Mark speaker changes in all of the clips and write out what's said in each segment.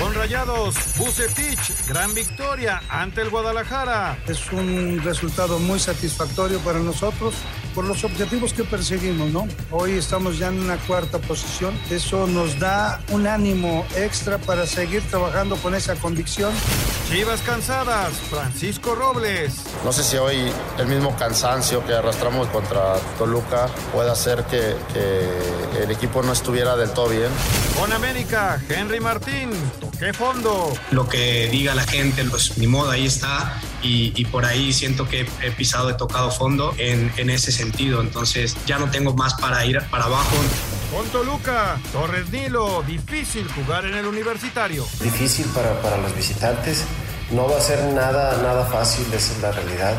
Speaker 1: Con Rayados, Bucetich, gran victoria ante el Guadalajara.
Speaker 2: Es un resultado muy satisfactorio para nosotros por los objetivos que perseguimos, ¿no? Hoy estamos ya en una cuarta posición. Eso nos da un ánimo extra para seguir trabajando con esa convicción.
Speaker 1: Chivas cansadas, Francisco Robles.
Speaker 3: No sé si hoy el mismo cansancio que arrastramos contra Toluca puede hacer que, que el equipo no estuviera del todo bien.
Speaker 1: Con América, Henry Martín, toqué fondo.
Speaker 4: Lo que diga la gente, pues ni modo, ahí está. Y, y por ahí siento que he pisado, he tocado fondo en, en ese sentido. Entonces ya no tengo más para ir para abajo.
Speaker 1: Con Toluca, Torres Nilo, difícil jugar en el universitario.
Speaker 5: Difícil para, para los visitantes. No va a ser nada, nada fácil, esa es la realidad.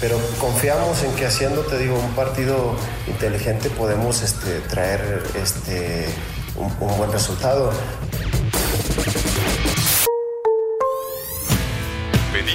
Speaker 5: Pero confiamos en que haciendo, te digo, un partido inteligente podemos este, traer este, un, un buen resultado.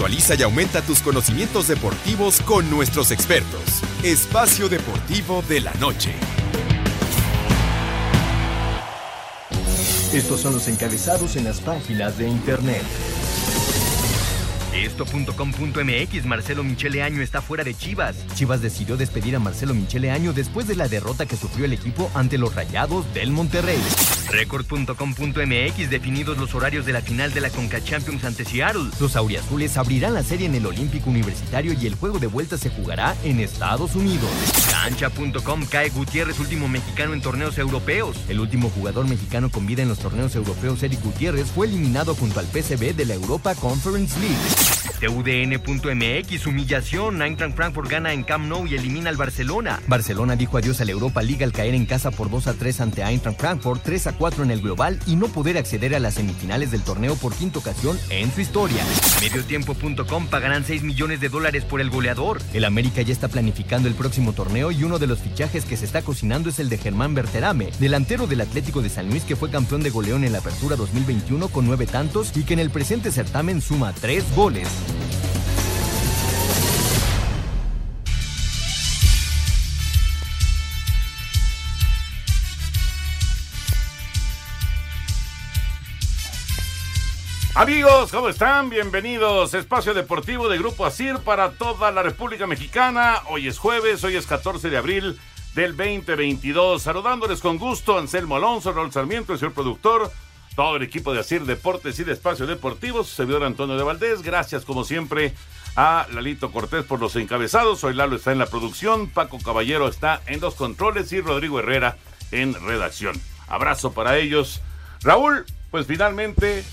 Speaker 6: Actualiza y aumenta tus conocimientos deportivos con nuestros expertos. Espacio Deportivo de la Noche.
Speaker 7: Estos son los encabezados en las páginas de internet.
Speaker 8: Esto.com.mx Marcelo Michele Año está fuera de Chivas. Chivas decidió despedir a Marcelo Michele Año después de la derrota que sufrió el equipo ante los Rayados del Monterrey. Record.com.mx definidos los horarios de la final de la Conca Champions ante Seattle. Los auriazules abrirán la serie en el Olímpico Universitario y el juego de vuelta se jugará en Estados Unidos. Cancha.com cae Gutiérrez, último mexicano en torneos europeos. El último jugador mexicano con vida en los torneos europeos, Eric Gutiérrez, fue eliminado junto al PSV de la Europa Conference League. TUDN.mx, humillación. Eintracht Frankfurt gana en Camp Nou y elimina al Barcelona. Barcelona dijo adiós a la Europa League al caer en casa por 2 a 3 ante Eintracht Frankfurt, 3 a 4 en el global y no poder acceder a las semifinales del torneo por quinta ocasión en su historia. Mediotiempo.com pagarán 6 millones de dólares por el goleador. El América ya está planificando el próximo torneo y uno de los fichajes que se está cocinando es el de Germán Berterame, delantero del Atlético de San Luis que fue campeón de goleón en la apertura 2021 con nueve tantos y que en el presente certamen suma tres goles.
Speaker 9: Amigos, ¿cómo están? Bienvenidos. Espacio Deportivo de Grupo Asir para toda la República Mexicana. Hoy es jueves, hoy es 14 de abril del 2022. Saludándoles con gusto Anselmo Alonso, Raúl Sarmiento, el señor productor, todo el equipo de Asir Deportes y de Espacio Deportivo, su servidor Antonio de Valdés. Gracias, como siempre, a Lalito Cortés por los encabezados. Hoy Lalo está en la producción, Paco Caballero está en los controles y Rodrigo Herrera en redacción. Abrazo para ellos. Raúl, pues finalmente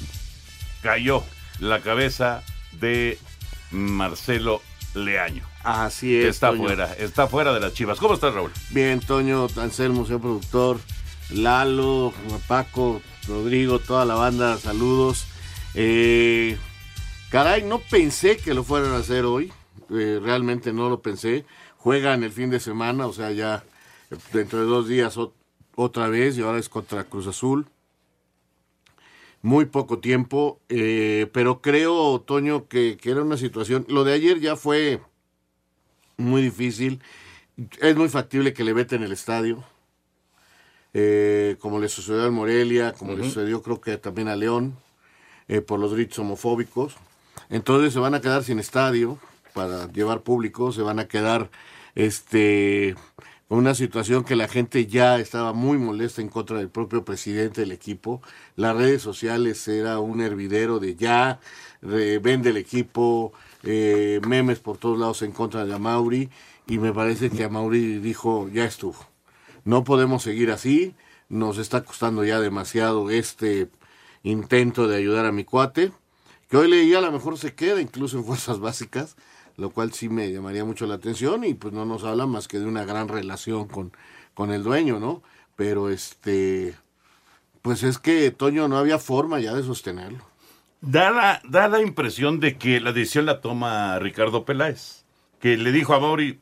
Speaker 9: cayó la cabeza de Marcelo Leaño.
Speaker 10: Así es.
Speaker 9: Está
Speaker 10: Toño.
Speaker 9: fuera, está fuera de las chivas. ¿Cómo estás, Raúl?
Speaker 10: Bien, Toño, Anselmo, señor productor, Lalo, Paco, Rodrigo, toda la banda, saludos. Eh, caray, no pensé que lo fueran a hacer hoy. Eh, realmente no lo pensé. Juegan el fin de semana, o sea, ya dentro de dos días ot- otra vez y ahora es contra Cruz Azul. Muy poco tiempo, eh, pero creo, Toño, que, que era una situación. Lo de ayer ya fue muy difícil. Es muy factible que le veten el estadio. eh, como le sucedió al Morelia, como le sucedió creo que también a León, eh, por los gritos homofóbicos. Entonces se van a quedar sin estadio para llevar público, se van a quedar este una situación que la gente ya estaba muy molesta en contra del propio presidente del equipo. Las redes sociales era un hervidero de ya, vende el equipo, eh, memes por todos lados en contra de Amauri y me parece que Amauri dijo, ya estuvo. No podemos seguir así, nos está costando ya demasiado este intento de ayudar a mi cuate, que hoy leía a lo mejor se queda incluso en fuerzas básicas, lo cual sí me llamaría mucho la atención y pues no nos habla más que de una gran relación con, con el dueño, ¿no? Pero este, pues es que Toño no había forma ya de sostenerlo.
Speaker 9: Da la, da la impresión de que la decisión la toma Ricardo Peláez, que le dijo a Mauri,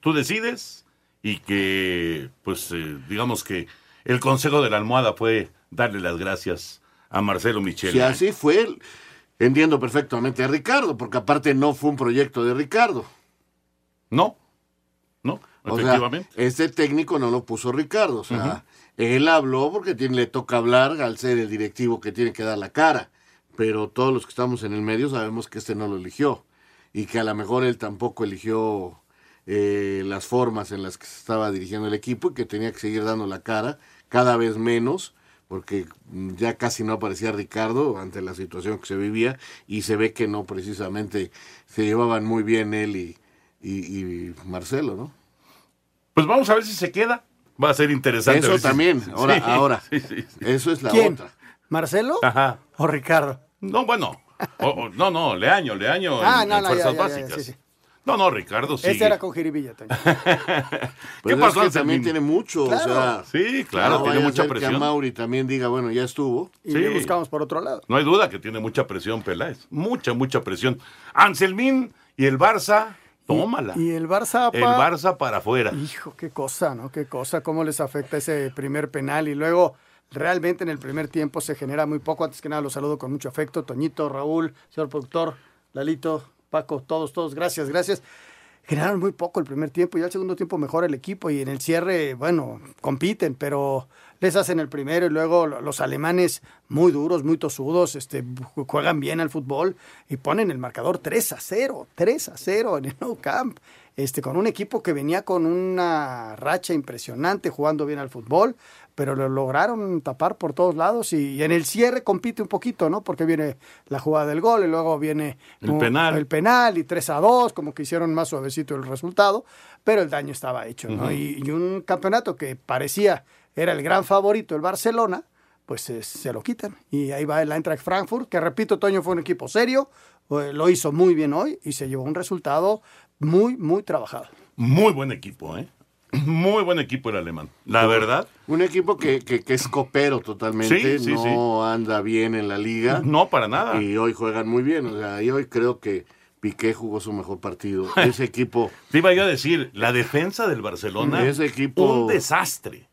Speaker 9: tú decides, y que, pues, eh, digamos que el consejo de la almohada fue darle las gracias a Marcelo Michel.
Speaker 10: Si así fue, entiendo perfectamente a Ricardo, porque aparte no fue un proyecto de Ricardo.
Speaker 9: No, no,
Speaker 10: O sea,
Speaker 9: efectivamente.
Speaker 10: este técnico no lo puso Ricardo, o sea, él habló porque tiene, le toca hablar al ser el directivo que tiene que dar la cara, pero todos los que estamos en el medio sabemos que este no lo eligió y que a lo mejor él tampoco eligió eh, las formas en las que se estaba dirigiendo el equipo y que tenía que seguir dando la cara cada vez menos porque mm, ya casi no aparecía Ricardo ante la situación que se vivía y se ve que no precisamente se llevaban muy bien él y, y- y Marcelo, ¿no?
Speaker 9: Pues vamos a ver si se queda. Va a ser interesante.
Speaker 10: Eso
Speaker 9: si-
Speaker 10: también, ahora,
Speaker 9: Sí,
Speaker 10: ahora.
Speaker 9: sí, sí, sí.
Speaker 10: Eso es la
Speaker 11: ¿Quién?
Speaker 10: otra.
Speaker 11: ¿Marcelo
Speaker 9: Ajá.
Speaker 11: o Ricardo?
Speaker 9: No, bueno. O- o- no, no, Leaño, Leaño
Speaker 11: Ah,
Speaker 9: en,
Speaker 11: no,
Speaker 9: en
Speaker 11: no,
Speaker 9: fuerzas
Speaker 11: ya, ya, ya,
Speaker 9: básicas.
Speaker 11: sí, sí.
Speaker 9: No, no, Ricardo sí.
Speaker 11: Ese era con Jiribilla también.
Speaker 10: Pues
Speaker 9: ¿Qué pasó,
Speaker 10: es que
Speaker 9: Anselmín?
Speaker 10: también tiene mucho,
Speaker 11: Claro.
Speaker 10: o sea.
Speaker 9: Sí, claro,
Speaker 10: no
Speaker 9: tiene
Speaker 10: vaya a
Speaker 9: mucha
Speaker 10: ser Que
Speaker 9: presión.
Speaker 10: a Mauri también diga, bueno, ya estuvo.
Speaker 11: Y
Speaker 9: Sí.
Speaker 11: le buscamos por otro lado.
Speaker 9: No hay duda que tiene mucha presión Peláez. Mucha, mucha presión. Anselmín y el Barça, tómala.
Speaker 11: Y el Barça,
Speaker 9: el
Speaker 11: pa-
Speaker 9: Barça para afuera.
Speaker 11: Hijo, qué cosa, ¿no? Qué cosa, cómo les afecta ese primer penal. Y luego, realmente en el primer tiempo se genera muy poco. Antes que nada, los saludo con mucho afecto. Toñito, Raúl, señor productor, Lalito, Paco, todos, todos, gracias, gracias. Generaron muy poco el primer tiempo y al segundo tiempo mejora el equipo y en el cierre, bueno, compiten, pero les hacen el primero y luego lo- los alemanes muy duros, muy tosudos, este, ju- juegan bien al fútbol y ponen el marcador 3 a 0, 3 a 0 en el Nou Camp, este, con un equipo que venía con una racha impresionante jugando bien al fútbol, pero lo lograron tapar por todos lados y, y en el cierre compite un poquito, ¿no? Porque viene la jugada del gol y luego viene
Speaker 9: El penal.
Speaker 11: el penal y 3 a 2, como que hicieron más suavecito el resultado, pero el daño estaba hecho, ¿no? Y, y un campeonato que parecía era el gran favorito, el Barcelona, pues eh, se lo quitan. Y ahí va el Eintracht Frankfurt, que repito, Toño fue un equipo serio, eh, lo hizo muy bien hoy y se llevó un resultado muy, muy trabajado.
Speaker 9: Muy buen equipo, ¿eh? Muy buen equipo el alemán. La verdad.
Speaker 10: Un equipo que, que, que es copero totalmente,
Speaker 9: Sí, sí,
Speaker 10: no anda bien en la liga.
Speaker 9: No, para nada.
Speaker 10: Y hoy juegan muy bien, o sea, y hoy creo que Piqué jugó su mejor partido. Ese equipo,
Speaker 9: Te iba yo a decir, la defensa del Barcelona.
Speaker 10: Ese equipo-
Speaker 9: Un desastre.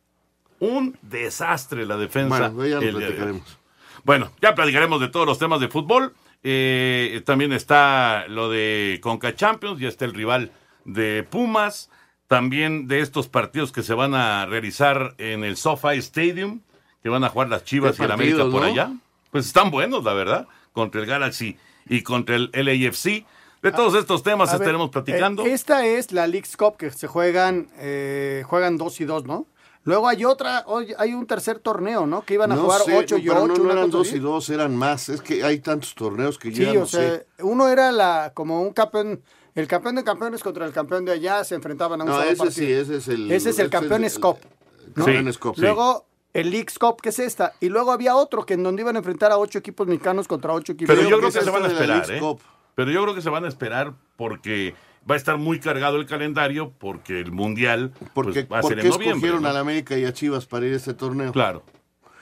Speaker 9: Un desastre la defensa.
Speaker 10: bueno, ya lo
Speaker 9: el día de hoy.
Speaker 10: platicaremos.
Speaker 9: Bueno, ya platicaremos de todos los temas de fútbol. Eh, también está lo de Conca Champions, ya está el rival de Pumas. También de estos partidos que se van a realizar en el SoFi Stadium, que van a jugar las Chivas y el América por
Speaker 10: ¿no?
Speaker 9: allá. Pues están buenos, la verdad, contra el Galaxy y contra el LAFC. De todos estos temas
Speaker 11: ver,
Speaker 9: estaremos platicando.
Speaker 11: eh, esta es la League's Cup que se juegan, eh, juegan dos y dos, ¿no? Luego hay otra, hay un tercer torneo, ¿no? Que iban a
Speaker 10: no
Speaker 11: jugar
Speaker 10: sé,
Speaker 11: ocho y
Speaker 10: pero
Speaker 11: ocho.
Speaker 10: no, no eran
Speaker 11: cosa
Speaker 10: dos
Speaker 11: así.
Speaker 10: y dos, eran más. Es que hay tantos torneos que
Speaker 11: Sí,
Speaker 10: ya no
Speaker 11: o sea,
Speaker 10: sé.
Speaker 11: uno era la como un campeón, el campeón de campeones contra el campeón de allá se enfrentaban a un
Speaker 10: No,
Speaker 11: solo
Speaker 10: ese
Speaker 11: partido.
Speaker 10: sí, ese es el-
Speaker 11: Ese es el
Speaker 10: ese
Speaker 11: campeón
Speaker 10: es el-
Speaker 11: Cup. ¿no?
Speaker 10: Sí.
Speaker 11: Luego el League's Cup, que es esta, y luego había otro que en donde iban a enfrentar a ocho equipos mexicanos contra ocho equipos.
Speaker 9: Pero yo creo
Speaker 10: que
Speaker 9: que se van a esperar, ¿eh? Pero yo creo que se van a esperar porque va a estar muy cargado el calendario, porque el Mundial
Speaker 10: Porque,
Speaker 9: pues, va a
Speaker 10: ¿Por
Speaker 9: ser en noviembre.
Speaker 10: escogieron
Speaker 9: ¿no?
Speaker 10: a la América y a Chivas para ir a este torneo?
Speaker 9: Claro,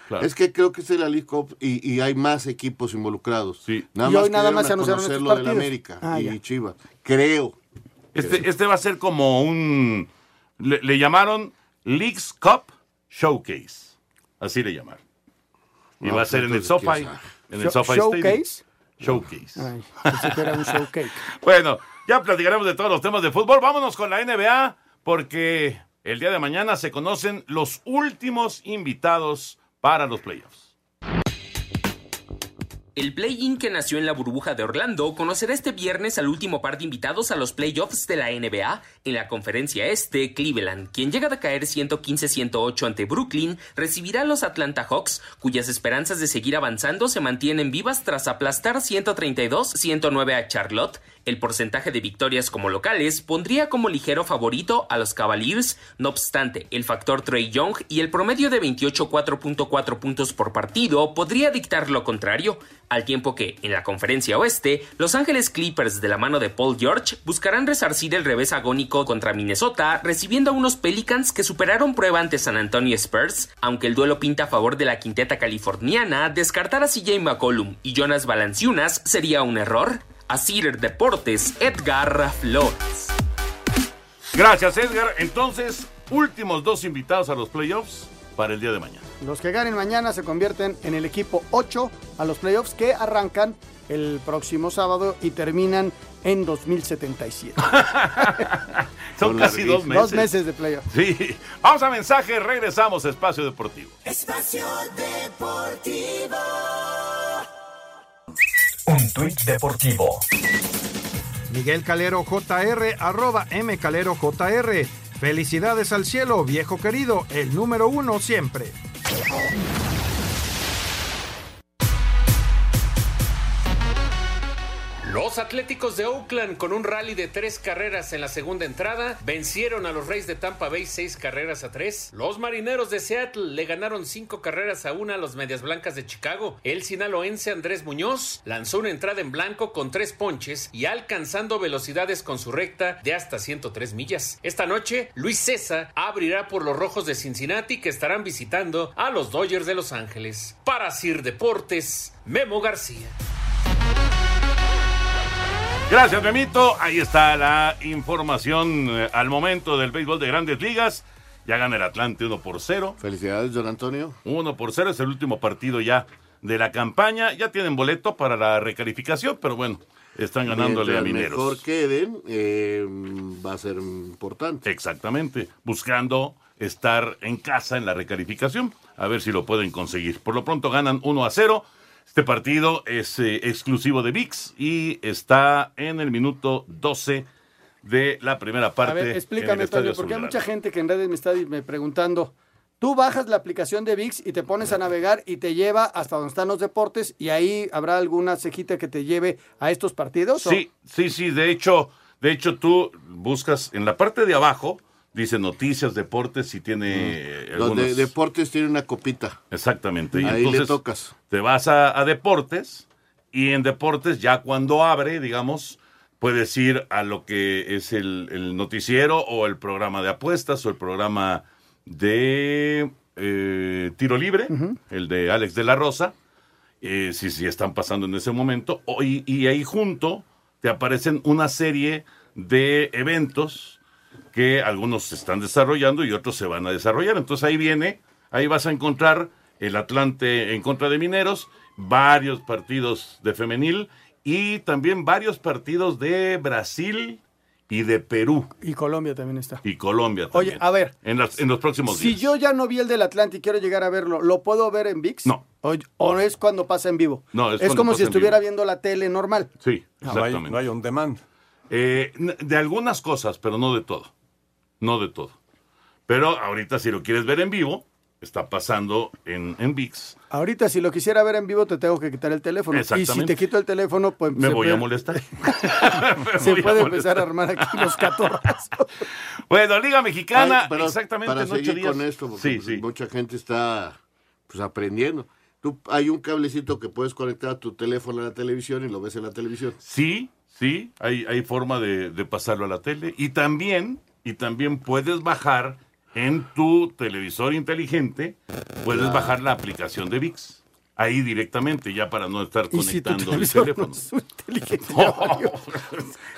Speaker 9: claro.
Speaker 10: Es que creo que es la League Cup y, y hay más equipos involucrados. Nada
Speaker 11: Y
Speaker 10: más
Speaker 11: hoy nada
Speaker 10: que
Speaker 11: más se anunciaron estos
Speaker 10: lo de la
Speaker 11: partidos.
Speaker 10: América
Speaker 11: Ah,
Speaker 10: y
Speaker 11: ya.
Speaker 10: Chivas. Creo.
Speaker 9: Este, este va a ser como un... Le, le llamaron Leagues Cup Showcase. Así le llamaron. Y
Speaker 10: No,
Speaker 9: va a
Speaker 10: pues
Speaker 9: ser en el SoFi. En el SoFi Stadium.
Speaker 11: ¿Showcase? Ay, era un showcase.
Speaker 9: Bueno, ya platicaremos de todos los temas de fútbol. Vámonos con la NBA porque el día de mañana se conocen los últimos invitados para los playoffs.
Speaker 12: El play-in que nació en la burbuja de Orlando conocerá este viernes al último par de invitados a los playoffs de la NBA. En la conferencia este, Cleveland, quien llega a caer 115-108 ante Brooklyn, recibirá a los Atlanta Hawks, cuyas esperanzas de seguir avanzando se mantienen vivas tras aplastar 132-109 a Charlotte. El porcentaje de victorias como locales pondría como ligero favorito a los Cavaliers, no obstante, el factor Trey Young y el promedio de 28.4.4 puntos por partido podría dictar lo contrario, al tiempo que, en la conferencia oeste, Los Ángeles Clippers de la mano de Paul George buscarán resarcir el revés agónico contra Minnesota, recibiendo a unos Pelicans que superaron prueba ante San Antonio Spurs, aunque el duelo pinta a favor de la quinteta californiana, descartar a CJ McCollum y Jonas Valanciunas sería un error. Asir Deportes, Edgar Flores.
Speaker 9: Gracias, Edgar. Entonces, últimos dos invitados a los playoffs para el día de mañana.
Speaker 11: Los que ganen mañana se convierten en el equipo 8 a los playoffs que arrancan el próximo sábado y terminan en 2077.
Speaker 9: Son casi dos meses.
Speaker 11: Dos meses de playoffs.
Speaker 9: Sí. Vamos a mensaje, regresamos a Espacio Deportivo.
Speaker 13: Espacio Deportivo.
Speaker 7: Un tuit deportivo.
Speaker 1: Miguel Calero JR, arroba M Calero JR. Felicidades al cielo, viejo querido, el número uno siempre.
Speaker 14: Los Atléticos de Oakland, con un rally de tres carreras en la segunda entrada, vencieron a los Reyes de Tampa Bay seis carreras a tres. Los Marineros de Seattle le ganaron cinco carreras a una a los Medias Blancas de Chicago. El sinaloense Andrés Muñoz lanzó una entrada en blanco con tres ponches y alcanzando velocidades con su recta de hasta 103 millas. Esta noche, Luis César abrirá por los Rojos de Cincinnati que estarán visitando a los Dodgers de Los Ángeles. Para Sir Deportes, Memo García.
Speaker 9: Gracias, Memito. Ahí está la información eh, al momento del béisbol de grandes ligas. Ya gana el Atlante 1 por 0.
Speaker 10: Felicidades, don Antonio.
Speaker 9: 1 por 0 es el último partido ya de la campaña. Ya tienen boleto para la recalificación, pero bueno, están ganándole a
Speaker 10: Mientras
Speaker 9: Mineros.
Speaker 10: mejor queden, eh, va a ser importante.
Speaker 9: Exactamente, buscando estar en casa en la recalificación, a ver si lo pueden conseguir. Por lo pronto ganan 1 a 0. Este partido es eh, exclusivo de VIX y está en el minuto 12 de la primera parte.
Speaker 11: A ver, explícame, Antonio, porque hay mucha gente que en redes me está me preguntando. Tú bajas la aplicación de VIX y te pones a navegar y te lleva hasta donde están los deportes y ahí habrá alguna cejita que te lleve a estos partidos. ¿o?
Speaker 9: Sí, sí, sí. De hecho, de hecho tú buscas en la parte de abajo dice noticias, deportes y tiene
Speaker 10: Donde
Speaker 9: algunos-
Speaker 10: deportes tiene una copita.
Speaker 9: Exactamente. Y
Speaker 10: Ahí le
Speaker 9: entonces
Speaker 10: tocas.
Speaker 9: Te vas a, a deportes y en deportes ya cuando abre, digamos, puedes ir a lo que es el, el noticiero o el programa de apuestas o el programa de eh, tiro libre, el de Alex de la Rosa, eh, si, si están pasando en ese momento, o- y, y ahí junto te aparecen una serie de eventos que algunos se están desarrollando y otros se van a desarrollar. Entonces ahí viene, ahí vas a encontrar el Atlante en contra de Mineros, varios partidos de femenil y también varios partidos de Brasil y de Perú
Speaker 11: Y Colombia también está.
Speaker 9: y Colombia.
Speaker 11: Oye,
Speaker 9: también,
Speaker 11: a ver.
Speaker 9: En, las- en los próximos
Speaker 11: Si
Speaker 9: días.
Speaker 11: yo ya no vi el del Atlante y quiero llegar a verlo, ¿lo puedo ver en VIX?
Speaker 9: No.
Speaker 11: ¿O, o es cuando pasa en vivo?
Speaker 9: No, es
Speaker 11: es como
Speaker 9: pasa
Speaker 11: si
Speaker 9: en
Speaker 11: estuviera
Speaker 9: vivo.
Speaker 11: viendo la tele normal.
Speaker 9: Sí,
Speaker 11: No, no hay-
Speaker 9: exactamente.
Speaker 11: no hay
Speaker 9: on demand. De algunas cosas, pero no de todo. No de todo. Pero ahorita si lo quieres ver en vivo, está pasando en, en VIX.
Speaker 11: Ahorita, si lo quisiera ver en vivo, te tengo que quitar el teléfono. Y si te quito el teléfono, pues
Speaker 9: Me voy a molestar.
Speaker 11: se
Speaker 9: a
Speaker 11: puede
Speaker 9: molestar.
Speaker 11: empezar a armar aquí los catorrazos.
Speaker 9: Bueno, Liga Mexicana,
Speaker 10: Ay, pero
Speaker 9: exactamente
Speaker 10: para
Speaker 9: en ocho
Speaker 10: seguir
Speaker 9: días.
Speaker 10: con esto, porque
Speaker 9: Sí,
Speaker 10: pues,
Speaker 9: sí.
Speaker 10: mucha gente está pues aprendiendo. Tú, hay un cablecito que puedes conectar a tu teléfono a la televisión y lo ves en la televisión.
Speaker 9: Sí, sí, hay, hay forma de, de pasarlo a la tele. Y también, y también puedes bajar en tu televisor inteligente, puedes
Speaker 10: Claro.
Speaker 9: bajar la aplicación de VIX. Ahí directamente, ya para no estar
Speaker 11: Y si
Speaker 9: conectando el
Speaker 11: televisor
Speaker 9: teléfono.
Speaker 11: no es inteligente, valió.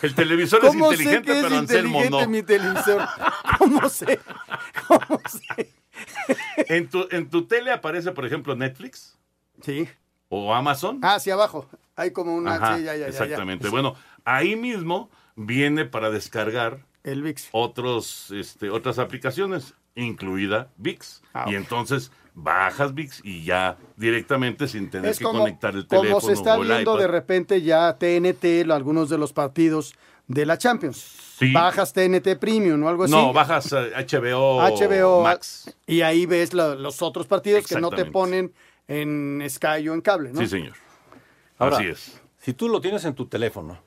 Speaker 9: el televisor es
Speaker 11: ¿Cómo sé
Speaker 9: inteligente,
Speaker 11: es
Speaker 9: pero Anselmo
Speaker 11: inteligente
Speaker 9: no.
Speaker 11: mi televisor? ¿Cómo sé? ¿Cómo sé?
Speaker 9: En tu, en tu tele aparece, por ejemplo, Netflix.
Speaker 11: Sí.
Speaker 9: O Amazon.
Speaker 11: Ah, hacia abajo. Hay como una...
Speaker 9: Ajá,
Speaker 11: sí, ya, ya, ya, ya.
Speaker 9: exactamente. Bueno, ahí mismo viene para descargar
Speaker 11: El VIX.
Speaker 9: otros, este, otras aplicaciones, incluida VIX.
Speaker 11: Ah,
Speaker 9: y entonces bajas VIX y ya directamente sin tener
Speaker 11: Es
Speaker 9: que
Speaker 11: como,
Speaker 9: conectar el teléfono
Speaker 11: como se está
Speaker 9: o el
Speaker 11: viendo
Speaker 9: iPad.
Speaker 11: de repente ya TNT, lo- algunos de los partidos de la Champions. Bajas TNT Premium o algo así.
Speaker 9: No, bajas eh, HBO,
Speaker 11: HBO
Speaker 9: Max.
Speaker 11: y ahí ves la- los otros partidos que no te ponen en Sky o en cable, ¿no?
Speaker 9: Sí, señor.
Speaker 15: Ahora,
Speaker 9: Así es.
Speaker 15: Si tú lo tienes en tu teléfono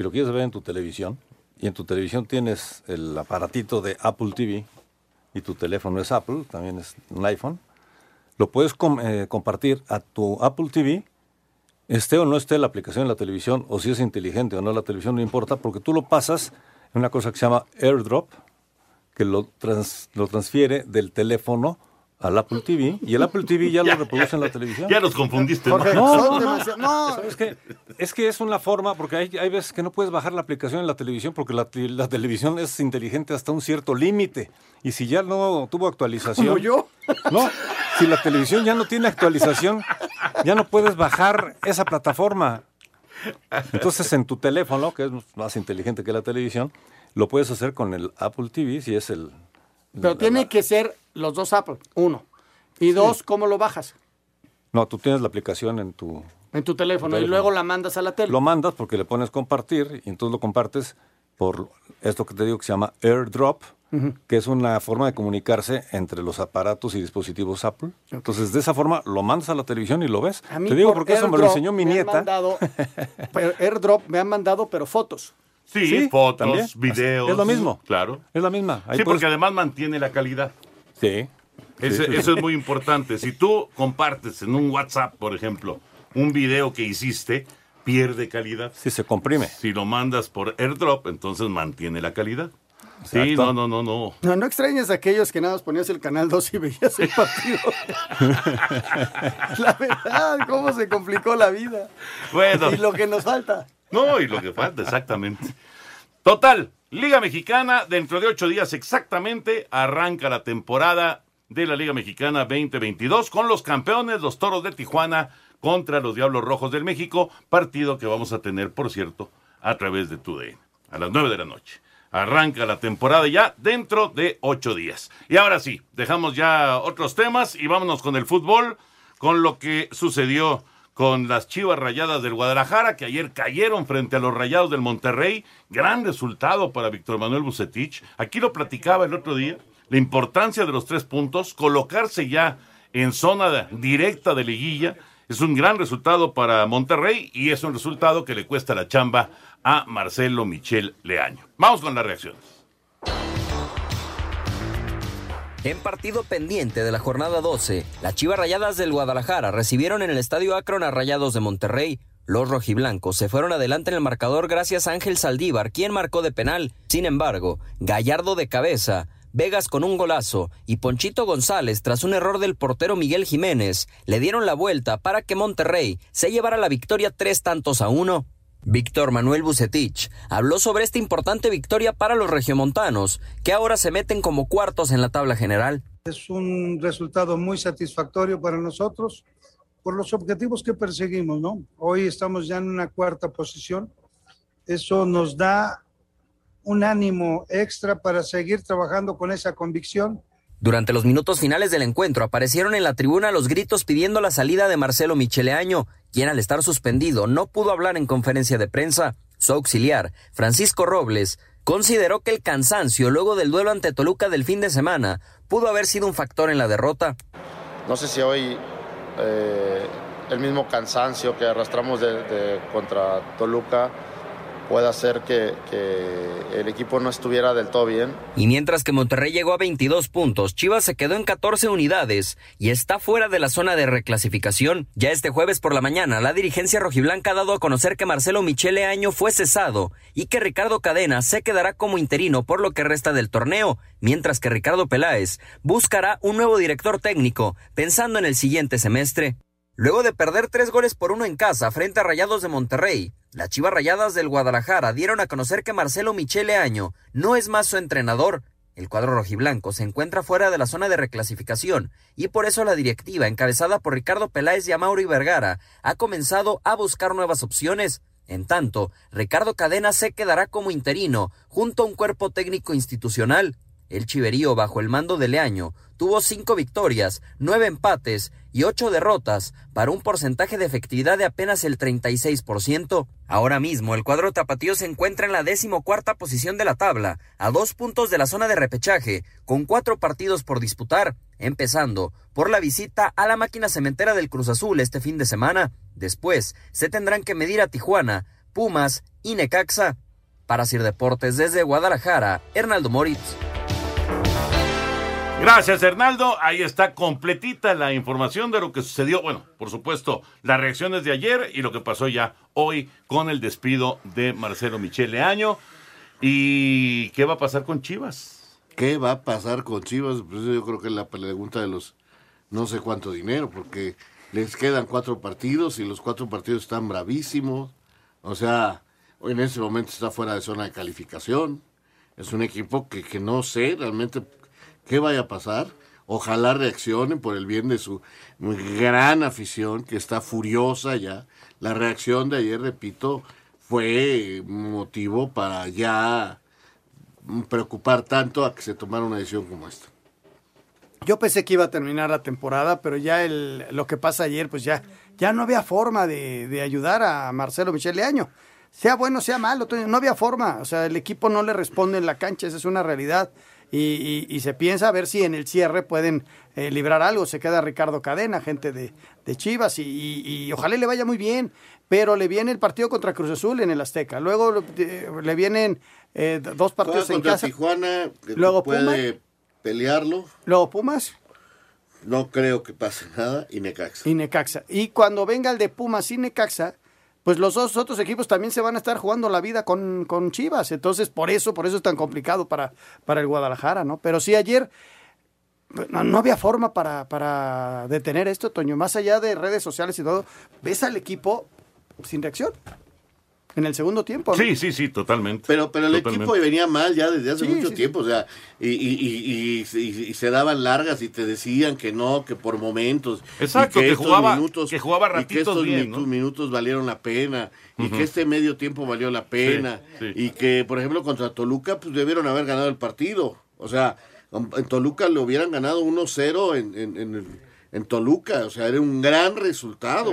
Speaker 15: y lo quieres ver en tu televisión, y en tu televisión tienes el aparatito de Apple TV, y tu teléfono es Apple, también es un iPhone, lo puedes eh, compartir a tu Apple TV, esté o no esté la aplicación en la televisión, o si es inteligente o no la televisión, no importa, porque tú lo pasas en una cosa que se llama AirDrop, que lo, trans- lo transfiere del teléfono al Apple TV, y el Apple TV ya,
Speaker 9: Ya,
Speaker 15: lo reproduce en la televisión.
Speaker 9: Ya nos confundiste.
Speaker 15: Jorge,
Speaker 9: ¿no?
Speaker 15: no, no, no. ¿Sabes qué? Es que es una forma, porque hay, hay veces que no puedes bajar la aplicación en la televisión porque la televisión es inteligente hasta un cierto límite. Y si ya no tuvo actualización.
Speaker 11: ¿Como yo?
Speaker 15: No, si la televisión ya no tiene actualización, ya no puedes bajar esa plataforma. Entonces en tu teléfono, que es más inteligente que la televisión, lo puedes hacer con el Apple TV, si es el...
Speaker 11: Pero tiene que ser los dos Apple, uno. Y dos, ¿cómo lo bajas?
Speaker 15: No, tú tienes la aplicación en tu,
Speaker 11: En tu teléfono, y luego la mandas a la tele.
Speaker 15: Lo mandas porque le pones compartir y entonces lo compartes por esto que te digo que se llama AirDrop, que es una forma de comunicarse entre los aparatos y dispositivos Apple. Entonces, de esa forma lo mandas a la televisión y lo ves.
Speaker 11: A mí
Speaker 15: Te digo
Speaker 11: por
Speaker 15: porque eso me lo
Speaker 11: AirDrop
Speaker 15: enseñó mi
Speaker 11: me han
Speaker 15: nieta.
Speaker 11: mandado- pero AirDrop me han mandado, pero fotos.
Speaker 9: Sí, fotos,
Speaker 15: también.
Speaker 9: videos.
Speaker 15: Es lo mismo.
Speaker 9: Claro.
Speaker 15: Es la misma. Ahí
Speaker 9: sí,
Speaker 15: puedes-
Speaker 9: porque además mantiene la calidad.
Speaker 15: Sí.
Speaker 9: Ese-
Speaker 15: Sí, sí.
Speaker 9: Eso es muy importante. Si tú compartes en un WhatsApp, por ejemplo, un video que hiciste, pierde calidad.
Speaker 15: Sí, se comprime.
Speaker 9: Si lo mandas por airdrop, entonces mantiene la calidad. Sí, no, no, no, no.
Speaker 11: No, no extrañas a aquellos que nada más ponías el canal 2 y veías el partido. la verdad, cómo se complicó la vida.
Speaker 9: Bueno.
Speaker 11: Y lo que nos falta.
Speaker 9: No, y lo que falta, exactamente. Total, Liga Mexicana, dentro de ocho días exactamente, arranca la temporada de la Liga Mexicana 2022 con los campeones, los Toros de Tijuana, contra los Diablos Rojos del México, partido que vamos a tener, por cierto, a través de TUDN, a las nueve de la noche. Arranca la temporada ya dentro de ocho días. Y ahora sí, dejamos ya otros temas y vámonos con el fútbol, con lo que sucedió con las Chivas Rayadas del Guadalajara, que ayer cayeron frente a los Rayados del Monterrey. Gran resultado para Víctor Manuel Bucetich. Aquí lo platicaba el otro día, la importancia de los tres puntos, colocarse ya en zona directa de liguilla. Es un gran resultado para Monterrey y es un resultado que le cuesta la chamba a Marcelo Michel Leaño. Vamos con las reacciones.
Speaker 16: En partido pendiente de la jornada 12, las Chivas Rayadas del Guadalajara recibieron en el Estadio Akron a Rayados de Monterrey. Los rojiblancos se fueron adelante en el marcador gracias a Ángel Saldívar, quien marcó de penal. Sin embargo, Gallardo de cabeza, Vegas con un golazo y Ponchito González, tras un error del portero Miguel Jiménez, le dieron la vuelta para que Monterrey se llevara la victoria tres tantos a uno. Víctor Manuel Bucetich habló sobre esta importante victoria para los regiomontanos, que ahora se meten como cuartos en la tabla general.
Speaker 2: Es un resultado muy satisfactorio para nosotros por los objetivos que perseguimos, ¿no? Hoy estamos ya en una cuarta posición. Eso nos da un ánimo extra para seguir trabajando con esa convicción.
Speaker 16: Durante los minutos finales del encuentro aparecieron en la tribuna los gritos pidiendo la salida de Marcelo Micheleaño, quien al estar suspendido no pudo hablar en conferencia de prensa. Su auxiliar, Francisco Robles, consideró que el cansancio luego del duelo ante Toluca del fin de semana pudo haber sido un factor en la derrota.
Speaker 3: No sé si hoy eh, el mismo cansancio que arrastramos contra Toluca puede hacer que, que el equipo no estuviera del todo bien.
Speaker 16: Y mientras que Monterrey llegó a 22 puntos, Chivas se quedó en 14 unidades y está fuera de la zona de reclasificación. Ya este jueves por la mañana, la dirigencia rojiblanca ha dado a conocer que Marcelo Michele Año fue cesado y que Ricardo Cadena se quedará como interino por lo que resta del torneo, mientras que Ricardo Peláez buscará un nuevo director técnico, pensando en el siguiente semestre. Luego de perder tres goles por uno en casa frente a Rayados de Monterrey, las Chivas Rayadas del Guadalajara dieron a conocer que Marcelo Michele Año no es más su entrenador. El cuadro rojiblanco se encuentra fuera de la zona de reclasificación y por eso la directiva, encabezada por Ricardo Peláez y Amauri Vergara, ha comenzado a buscar nuevas opciones. En tanto, Ricardo Cadena se quedará como interino junto a un cuerpo técnico institucional. El Chiverío, bajo el mando de Leaño, tuvo cinco victorias, nueve empates y ocho derrotas, para un porcentaje de efectividad de apenas el 36%. Ahora mismo, el cuadro tapatío se encuentra en la decimocuarta posición de la tabla, a dos puntos de la zona de repechaje, con cuatro partidos por disputar, empezando por la visita a la máquina cementera del Cruz Azul este fin de semana. Después, se tendrán que medir a Tijuana, Pumas y Necaxa. Para Sir Deportes desde Guadalajara, Hernaldo Moritz.
Speaker 9: Gracias, Hernaldo. Ahí está completita la información de lo que sucedió. Bueno, por supuesto, las reacciones de ayer y lo que pasó ya hoy con el despido de Marcelo Michele Año. ¿Y qué va a pasar con Chivas?
Speaker 10: ¿Qué va a pasar con Chivas? Pues yo creo que es la pregunta de los no sé cuánto dinero, porque les quedan cuatro partidos y los cuatro partidos están bravísimos. O sea, en ese momento está fuera de zona de calificación. Es un equipo que, que no sé realmente qué vaya a pasar. Ojalá reaccionen por el bien de su gran afición que está furiosa ya. La reacción de ayer, repito, fue motivo para ya preocupar tanto a que se tomara una decisión como esta.
Speaker 11: Yo pensé que iba a terminar la temporada, pero ya el, lo que pasa ayer, pues ya, ya no había forma de, de ayudar a Marcelo Michel Leaño. Sea bueno, sea malo, no había forma. O sea, el equipo no le responde en la cancha, esa es una realidad. Y, y, y se piensa a ver si en el cierre pueden eh, librar algo. Se queda Ricardo Cadena, gente de, de Chivas, y, ojalá le vaya muy bien. Pero le viene el partido contra Cruz Azul en el Azteca. Luego eh, le vienen eh, dos partidos
Speaker 10: Juega
Speaker 11: en
Speaker 10: contra
Speaker 11: casa.
Speaker 10: Tijuana,
Speaker 11: Luego
Speaker 10: puede pelearlo.
Speaker 11: Luego Pumas.
Speaker 10: No creo que pase nada. Y Necaxa.
Speaker 11: y Necaxa. Y cuando venga el de Pumas y Necaxa, pues los dos otros equipos también se van a estar jugando la vida con, con Chivas. Entonces, por eso, por eso es tan complicado para, para el Guadalajara, ¿no? Pero sí, ayer no, no había forma para, para detener esto, Toño. Más allá de redes sociales y todo, ves al equipo sin reacción. En el segundo tiempo, ¿no?
Speaker 9: Sí, sí, sí, totalmente.
Speaker 10: Pero, pero el
Speaker 9: Totalmente.
Speaker 10: equipo venía mal ya desde hace
Speaker 11: Sí,
Speaker 10: mucho
Speaker 11: sí,
Speaker 10: tiempo, o sea, y, y, y, y- y- y se daban largas y te decían que no, que por momentos.
Speaker 9: Exacto,
Speaker 10: y
Speaker 9: que
Speaker 10: estos
Speaker 9: jugaba- que jugaba
Speaker 10: y que
Speaker 9: ratitos
Speaker 10: estos
Speaker 9: bien, ¿no?
Speaker 10: minutos valieron la pena, y que este medio tiempo valió la pena,
Speaker 9: Sí, sí.
Speaker 10: y que, por ejemplo, contra Toluca, pues debieron haber ganado el partido. O sea, en Toluca le hubieran ganado 1-0 en, en, en, en Toluca, o sea, era un gran resultado.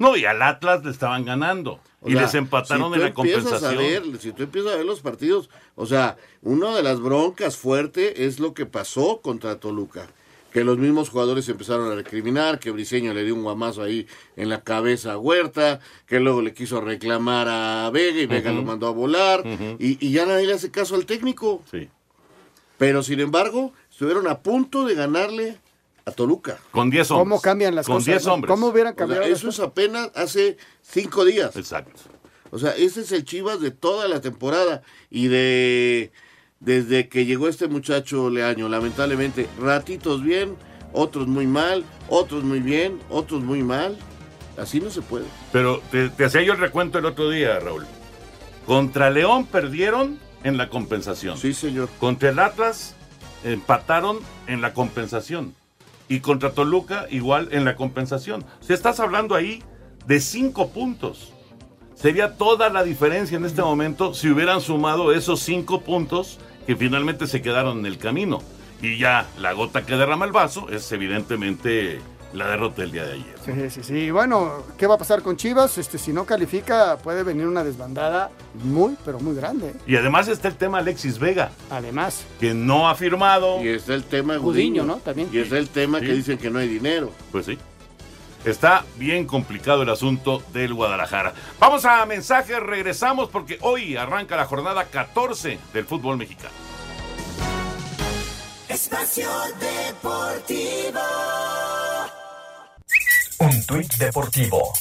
Speaker 9: No, y al Atlas le estaban ganando.
Speaker 10: O
Speaker 9: y
Speaker 10: sea,
Speaker 9: les empataron
Speaker 10: si
Speaker 9: en la compensación.
Speaker 10: A ver, si tú empiezas a ver los partidos, o sea, una de las broncas fuerte es lo que pasó contra Toluca. Que los mismos jugadores empezaron a recriminar, que Briseño le dio un guamazo ahí en la cabeza a Huerta, que luego le quiso reclamar a Vega y Vega lo mandó a volar, y, y ya nadie le hace caso al técnico.
Speaker 9: Sí.
Speaker 10: Pero sin embargo, estuvieron a punto de ganarle a Toluca.
Speaker 9: Con 10 hombres.
Speaker 11: ¿Cómo cambian las
Speaker 9: Con
Speaker 11: cosas?
Speaker 9: 10
Speaker 11: no?
Speaker 9: hombres.
Speaker 11: ¿Cómo hubieran
Speaker 10: O sea,
Speaker 11: cambiado las
Speaker 10: eso es apenas hace cinco días.
Speaker 9: Exacto.
Speaker 10: O sea, ese es el Chivas de toda la temporada y de desde que llegó este muchacho Leaño, lamentablemente, ratitos bien, otros muy mal, otros muy bien, otros muy mal. Así no se puede.
Speaker 9: Pero te, te hacía yo el recuento el otro día, Raúl. Contra León perdieron en la compensación.
Speaker 10: Sí, señor.
Speaker 9: Contra el Atlas empataron en la compensación. Y contra Toluca igual en la compensación. Sea, estás hablando ahí de cinco puntos. Sería toda la diferencia en este momento si hubieran sumado esos cinco puntos que finalmente se quedaron en el camino. Y ya la gota que derrama el vaso es evidentemente la derrota del día de ayer.
Speaker 11: Sí, sí, sí. Bueno, ¿qué va a pasar con Chivas? Este, si no califica, puede venir una desbandada muy, pero muy grande.
Speaker 9: Y además está el tema Alexis Vega,
Speaker 11: Además,
Speaker 9: que no ha firmado.
Speaker 10: Y está el tema
Speaker 11: Gudiño,
Speaker 10: Gudiño,
Speaker 11: ¿no? También.
Speaker 10: Y está el tema
Speaker 9: Sí.
Speaker 10: que dicen que no hay dinero.
Speaker 9: Pues sí. Está bien complicado el asunto del Guadalajara. Vamos a mensajes, regresamos porque hoy arranca la jornada 14 del fútbol mexicano.
Speaker 13: Espacio Deportivo.
Speaker 7: Un tuit deportivo.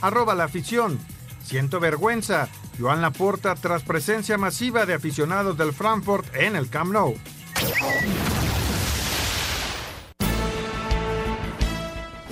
Speaker 1: Arroba la afición. Siento vergüenza. Joan Laporta tras presencia masiva de aficionados del Frankfurt en el Camp Nou.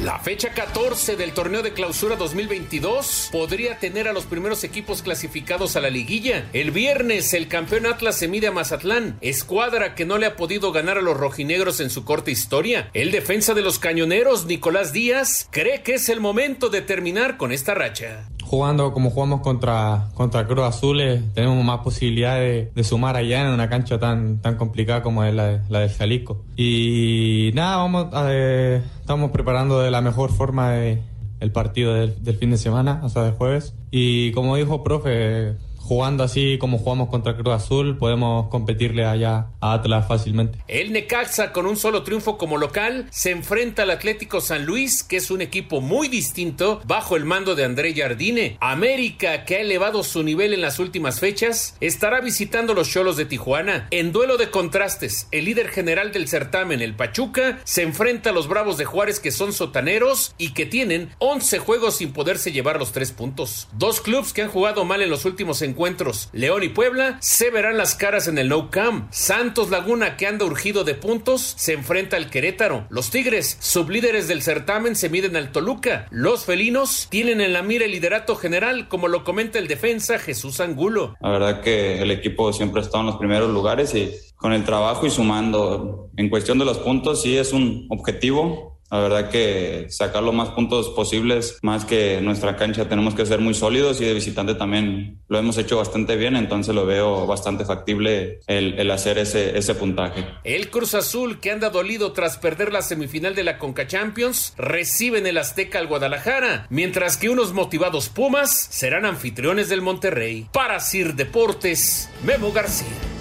Speaker 14: La fecha 14 del torneo de clausura 2022 podría tener a los primeros equipos clasificados a la liguilla. El viernes el campeón Atlas se mide a Mazatlán, escuadra que no le ha podido ganar a los rojinegros en su corta historia. El defensa de los cañoneros, Nicolás Díaz, cree que es el momento de terminar con esta racha.
Speaker 17: Jugando como jugamos contra, contra Cruz Azul, eh, tenemos más posibilidades de, sumar allá en una cancha tan, tan complicada como es la, la del Jalisco. Y nada, vamos a, estamos preparando de la mejor forma de, el partido del, del, fin de semana, o sea, del jueves. Y como dijo profe, jugando así como jugamos contra Cruz Azul, podemos competirle allá a Atlas fácilmente.
Speaker 14: El Necaxa, con un solo triunfo como local, se enfrenta al Atlético San Luis, que es un equipo muy distinto, bajo el mando de André Jardine. América, que ha elevado su nivel en las últimas fechas, estará visitando los Cholos de Tijuana. En duelo de contrastes, el líder general del certamen, el Pachuca, se enfrenta a los Bravos de Juárez, que son sotaneros y que tienen 11 juegos sin poderse llevar los tres puntos. Dos clubes que han jugado mal en los últimos encuentros encuentros. León y Puebla se verán las caras en el No Camp. Santos Laguna, que anda urgido de puntos, se enfrenta al Querétaro. Los Tigres, sublíderes del certamen, se miden al Toluca. Los felinos tienen en la mira el liderato general, como lo comenta el defensa Jesús Angulo.
Speaker 18: La verdad que el equipo siempre ha estado en los primeros lugares y con el trabajo y sumando. En cuestión de los puntos, sí es un objetivo la verdad que sacar los más puntos posibles, más que nuestra cancha tenemos que ser muy sólidos y de visitante también lo hemos hecho bastante bien, entonces lo veo bastante factible el, hacer ese, ese puntaje.
Speaker 14: El Cruz Azul, que anda dolido tras perder la semifinal de la Conca Champions, recibe en el Azteca al Guadalajara, mientras que unos motivados Pumas serán anfitriones del Monterrey. Para Sir Deportes, Memo García.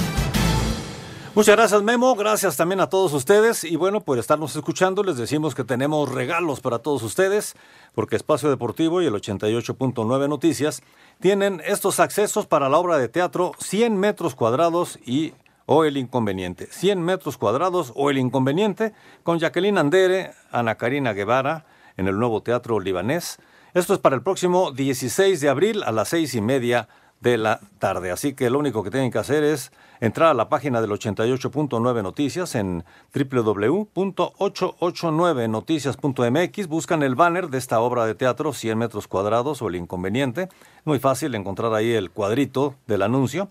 Speaker 15: Muchas gracias Memo, gracias también a todos ustedes y bueno, por estarnos escuchando les decimos que tenemos regalos para todos ustedes porque Espacio Deportivo y el 88.9 Noticias tienen estos accesos para la obra de teatro 100 metros cuadrados y o El Inconveniente. 100 metros cuadrados o El Inconveniente con Jacqueline Andere, Ana Karina Guevara en el nuevo Teatro Libanés. Esto es para el próximo 16 de abril a las seis y media de la tarde. Así que lo único que tienen que hacer es entrar a la página del 88.9 Noticias en www.889noticias.mx, buscan el banner de esta obra de teatro 100 metros cuadrados o el inconveniente. Muy fácil encontrar ahí el cuadrito del anuncio.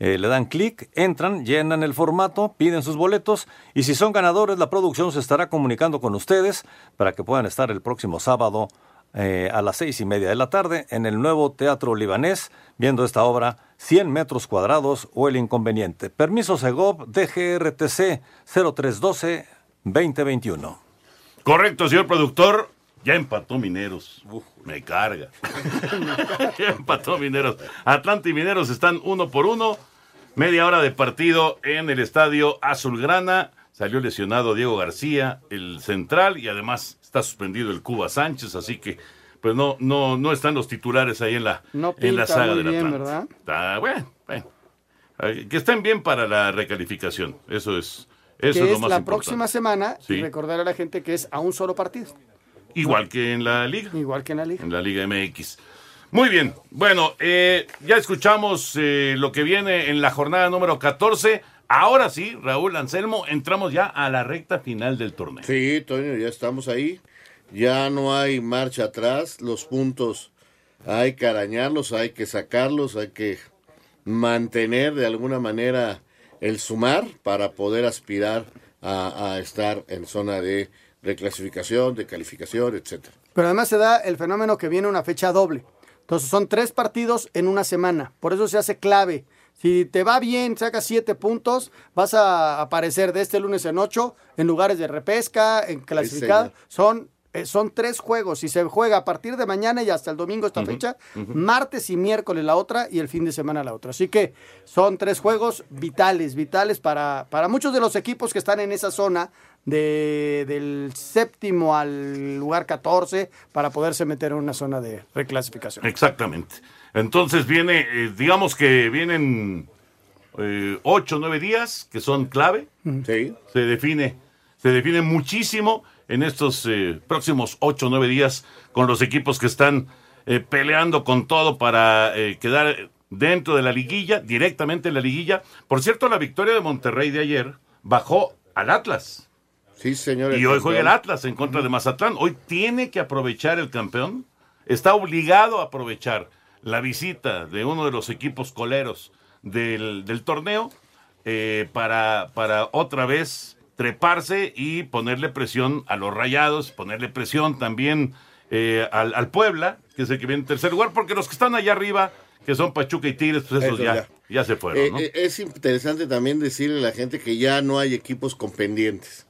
Speaker 15: Eh, le dan clic, entran, llenan el formato, piden sus boletos y si son ganadores la producción se estará comunicando con ustedes para que puedan estar el próximo sábado eh, a las seis y media de la tarde en el nuevo Teatro Libanés, viendo esta obra 100 metros cuadrados o El Inconveniente. Permiso Segov DGRTC 0312-2021.
Speaker 9: Correcto, señor productor. Ya empató Mineros. me carga. ya empató Mineros. Atlanta y Mineros están uno por uno. Media hora de partido en el estadio Azulgrana. Salió lesionado Diego García, el central, y además está suspendido el Cuba Sánchez, así que pues no, no, no están los titulares ahí en la, en la saga de la ¿verdad? Está bueno, bueno. Que estén bien para la recalificación. Eso es, eso es, lo más
Speaker 11: la próxima semana y recordar a la gente que es a un solo partido.
Speaker 9: Igual que en la liga.
Speaker 11: Igual que en la liga.
Speaker 9: En la Liga MX. Muy bien. Bueno, eh, ya escuchamos eh, lo que viene en la jornada número 14. Ahora sí, Raúl Anselmo, entramos ya a la recta final del torneo.
Speaker 10: Sí, Toño, ya estamos ahí. Ya no hay marcha atrás. Los puntos hay que arañarlos, hay que sacarlos, hay que mantener de alguna manera el sumar para poder aspirar a, a estar en zona de reclasificación, de calificación, etcétera.
Speaker 11: Pero además se da el fenómeno que viene una fecha doble. Entonces son tres partidos en una semana. Por eso se hace clave si te va bien, sacas siete puntos, vas a aparecer de este lunes en ocho en lugares de repesca, en clasificado. son, eh, son tres juegos. Si se juega a partir de mañana y hasta el domingo esta fecha, martes y miércoles la otra y el fin de semana la otra. Así que son tres juegos vitales, vitales para, para muchos de los equipos que están en esa zona de, del séptimo al lugar 14 para poderse meter en una zona de reclasificación.
Speaker 9: Exactamente. Entonces viene, eh, digamos que vienen eh, ocho, nueve días que son clave.
Speaker 10: Sí.
Speaker 9: Se define, se define muchísimo en estos eh, próximos ocho, nueve días con los equipos que están peleando con todo para quedar dentro de la liguilla, directamente en la liguilla. Por cierto, la victoria de Monterrey de ayer bajó al Atlas.
Speaker 10: Sí, señor.
Speaker 9: Y hoy juega el Atlas en contra de Mazatlán. Hoy tiene que aprovechar el campeón. Está obligado a aprovechar la visita de uno de los equipos coleros del, torneo eh, para, para otra vez treparse y ponerle presión a los rayados, ponerle presión también eh, al, al Puebla, que es el que viene en tercer lugar, porque los que están allá arriba, que son Pachuca y Tigres, pues esos ya,
Speaker 10: ya.
Speaker 9: ya se fueron,
Speaker 10: Eh,
Speaker 9: ¿no?
Speaker 10: eh, es interesante también decirle a la gente que ya no hay equipos con pendientes.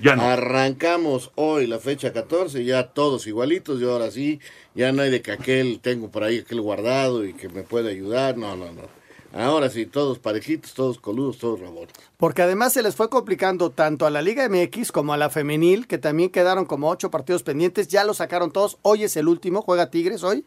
Speaker 9: Ya no.
Speaker 10: Arrancamos hoy la fecha 14, ya todos igualitos, y ahora sí, ya no hay de que aquel tengo por ahí aquel guardado y que me puede ayudar, no, no, no. Ahora sí, todos parejitos, todos coludos, todos rabones.
Speaker 11: Porque además se les fue complicando tanto a la Liga MX como a la femenil, que también quedaron como ocho partidos pendientes, ya lo sacaron todos, hoy es el último, juega Tigres hoy,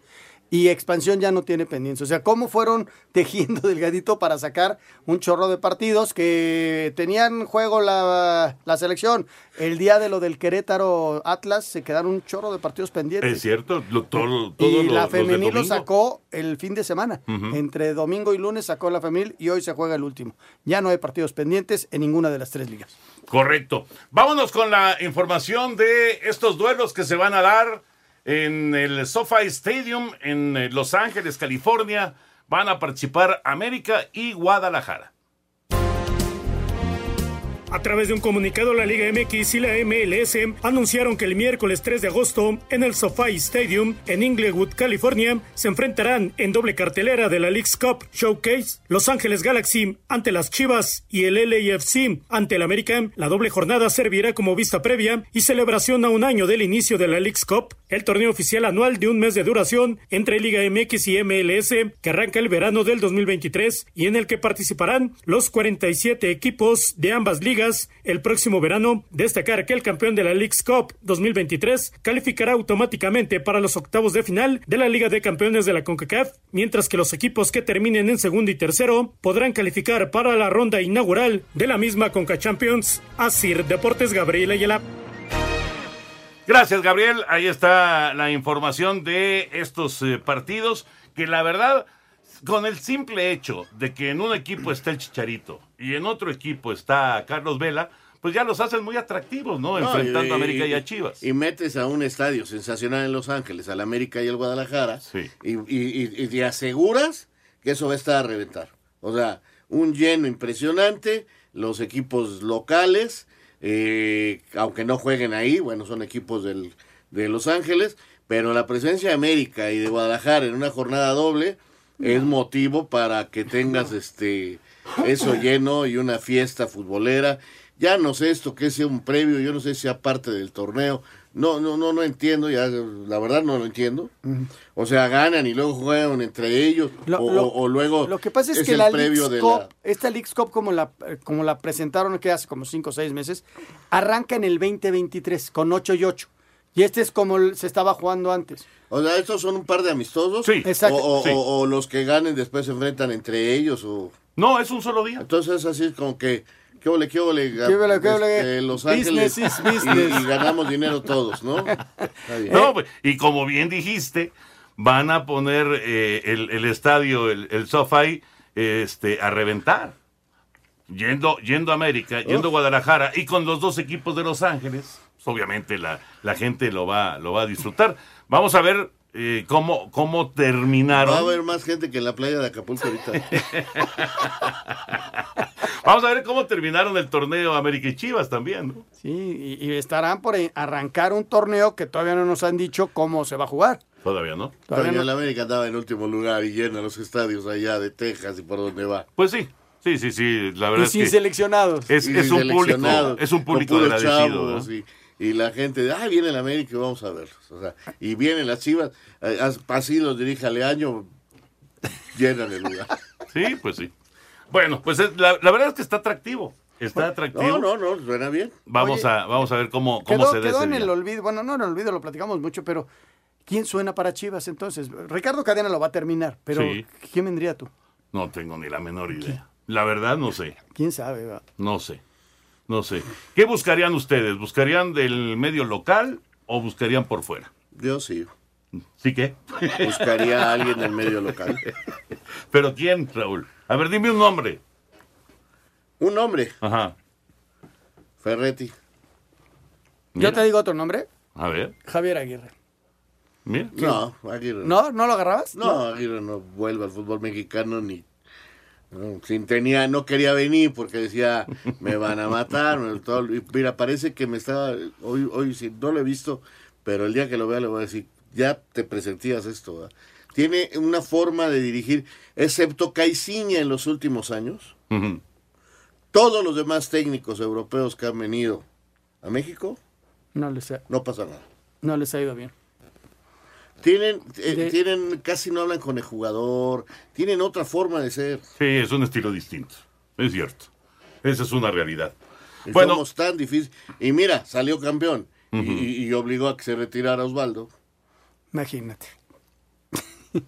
Speaker 11: y expansión ya no tiene pendientes. O sea, cómo fueron tejiendo delgadito para sacar un chorro de partidos que tenían juego la, la selección. El día de lo del Querétaro Atlas se quedaron un chorro de partidos pendientes.
Speaker 9: Es cierto, lo- todo, todo
Speaker 11: Y
Speaker 9: lo-
Speaker 11: la femenil lo sacó el fin de semana. Entre domingo y lunes sacó la femenil y hoy se juega el último. Ya no hay partidos pendientes en ninguna de las tres ligas.
Speaker 9: Correcto. Vámonos con la información de estos duelos que se van a dar en el SoFi Stadium en eh, Los Ángeles, California. Van a participar América y Guadalajara.
Speaker 19: A través de un comunicado, la Liga MX y la MLS anunciaron que el miércoles 3 de agosto, en el SoFi Stadium, en Inglewood, California, se enfrentarán en doble cartelera de la League's Cup Showcase Los Ángeles Galaxy ante las Chivas y el LAFC ante el América. La doble jornada servirá como vista previa y celebración a un año del inicio de la League's Cup, el torneo oficial anual de un mes de duración entre Liga MX y MLS, que arranca el verano del 2023 y en el que participarán los 47 equipos de ambas ligas el próximo verano. Destacar que el campeón de la League's Cup 2023 calificará automáticamente para los octavos de final de la Liga de Campeones de la CONCACAF, mientras que los equipos que terminen en segundo y tercero podrán calificar para la ronda inaugural de la misma CONCA Champions. Asir Deportes Gabriel Ayala.
Speaker 9: Gracias, Gabriel. Ahí está la información de estos eh, partidos que la verdad, con el simple hecho de que en un equipo está el Chicharito y en otro equipo está Carlos Vela, pues ya los hacen muy atractivos, ¿no?
Speaker 10: No,
Speaker 9: Enfrentando a América y a Chivas.
Speaker 10: Y metes a un estadio sensacional en Los Ángeles, al América y al Guadalajara, y, y- y- y te aseguras que eso va a estar a reventar. O sea, un lleno impresionante, los equipos locales, eh, aunque no jueguen ahí, bueno, son equipos del, de Los Ángeles, pero la presencia de América y de Guadalajara en una jornada doble es motivo para que tengas este eso lleno y una fiesta futbolera. Ya no sé esto que sea un previo, yo no sé si sea parte del torneo. No, no, no, no entiendo, ya la verdad no lo entiendo. O sea, ganan y luego juegan entre ellos,
Speaker 11: Lo-
Speaker 10: o,
Speaker 11: lo-
Speaker 10: o- luego
Speaker 11: Lo que pasa es, que
Speaker 10: el
Speaker 11: la
Speaker 10: previo
Speaker 11: League's
Speaker 10: de
Speaker 11: Cup,
Speaker 10: la...
Speaker 11: esta League's Cup como la, como la presentaron que hace como 5 o 6 meses, arranca en el 2023 con 8 y 8. Y este es como se estaba jugando antes.
Speaker 10: O sea, estos son un par de amistosos.
Speaker 9: Sí,
Speaker 11: Exacto.
Speaker 10: O, o-
Speaker 11: Sí.
Speaker 10: o- o los que ganen después se enfrentan entre ellos. o
Speaker 9: No, es un solo día.
Speaker 10: Entonces así es como que, ¿qué ole, qué ole?
Speaker 11: ¿Qué ole, qué ole?
Speaker 10: Este, Los
Speaker 11: Business
Speaker 10: Ángeles
Speaker 11: is
Speaker 10: y-
Speaker 11: business.
Speaker 10: Y, ganamos dinero todos, ¿no? Está bien.
Speaker 9: No, pues, y como bien dijiste, van a poner eh, el, el estadio, el, el SoFi, este, a reventar. Yendo, yendo a América, yendo a Guadalajara y con los dos equipos de Los Ángeles, pues, obviamente la, la gente lo va, lo va a disfrutar. Vamos a ver eh, cómo, cómo terminaron.
Speaker 10: Va a haber más gente que en la playa de Acapulco ahorita.
Speaker 9: Vamos a ver cómo terminaron el torneo América y Chivas también, ¿no?
Speaker 11: Sí, y, y estarán por arrancar un torneo que todavía no nos han dicho cómo se va a jugar.
Speaker 9: Todavía no.
Speaker 11: Todavía
Speaker 10: Todavía
Speaker 11: no.
Speaker 10: la América andaba en último lugar y llena los estadios allá de Texas y por donde va.
Speaker 9: Pues sí, sí, sí, sí. La
Speaker 11: Y
Speaker 9: verdad es
Speaker 11: sin
Speaker 9: que
Speaker 11: seleccionados.
Speaker 9: es,
Speaker 10: Y
Speaker 9: es un público, es un público agradecido.
Speaker 10: chavos
Speaker 9: ¿no?
Speaker 10: y, y la gente, de, ah, viene el América y vamos a verlos. O sea, y vienen las chivas, eh, as- así los dirige Aleaño, llenan el lugar.
Speaker 9: Sí, pues sí. Bueno, pues es- la, la verdad es que está atractivo. Está atractivo.
Speaker 10: No, no, no, suena bien.
Speaker 9: Vamos
Speaker 11: Oye,
Speaker 9: a vamos a ver cómo, cómo
Speaker 11: Quedó,
Speaker 9: se
Speaker 11: quedó en el olvido. Bueno, no en el olvido, lo platicamos mucho, pero ¿quién suena para Chivas entonces? Ricardo Cadena lo va a terminar, pero
Speaker 9: Sí.
Speaker 11: ¿quién vendría tú?
Speaker 9: No tengo ni la menor idea. La verdad no sé,
Speaker 11: ¿Quién sabe? va?
Speaker 9: no sé. No sé. ¿Qué buscarían ustedes? ¿Buscarían del medio local o buscarían por fuera?
Speaker 10: Yo sí.
Speaker 9: ¿Sí qué?
Speaker 10: Buscaría a alguien del medio local.
Speaker 9: ¿Pero quién, Raúl? A ver, dime un nombre.
Speaker 10: Un nombre,
Speaker 9: Ajá.
Speaker 10: Ferretti.
Speaker 11: Yo te digo otro nombre,
Speaker 9: A ver,
Speaker 11: Javier Aguirre.
Speaker 9: mira.
Speaker 10: No, Aguirre.
Speaker 11: ¿No? ¿No lo agarrabas?
Speaker 10: No, Aguirre no vuelve al fútbol mexicano ni. No, sin tenía, no quería venir porque decía, me van a matar. y mira, parece que me estaba. Hoy, hoy sí, no lo he visto, pero el día que lo vea le voy a decir, ya te presentías esto. ¿verdad? Tiene una forma de dirigir, excepto Caiciña en los últimos años. Todos los demás técnicos europeos que han venido a México,
Speaker 11: No les ha,
Speaker 10: no pasa nada.
Speaker 11: no les ha ido bien.
Speaker 10: Tienen, eh, tienen, casi no hablan con el jugador, tienen otra forma de ser.
Speaker 9: Sí, es un estilo distinto. Es cierto. Esa es una realidad.
Speaker 10: Y
Speaker 9: Bueno,
Speaker 10: Somos tan difícil. Y mira, salió campeón y-
Speaker 9: Ujú.
Speaker 10: y, y obligó a que se retirara Osvaldo.
Speaker 11: Imagínate.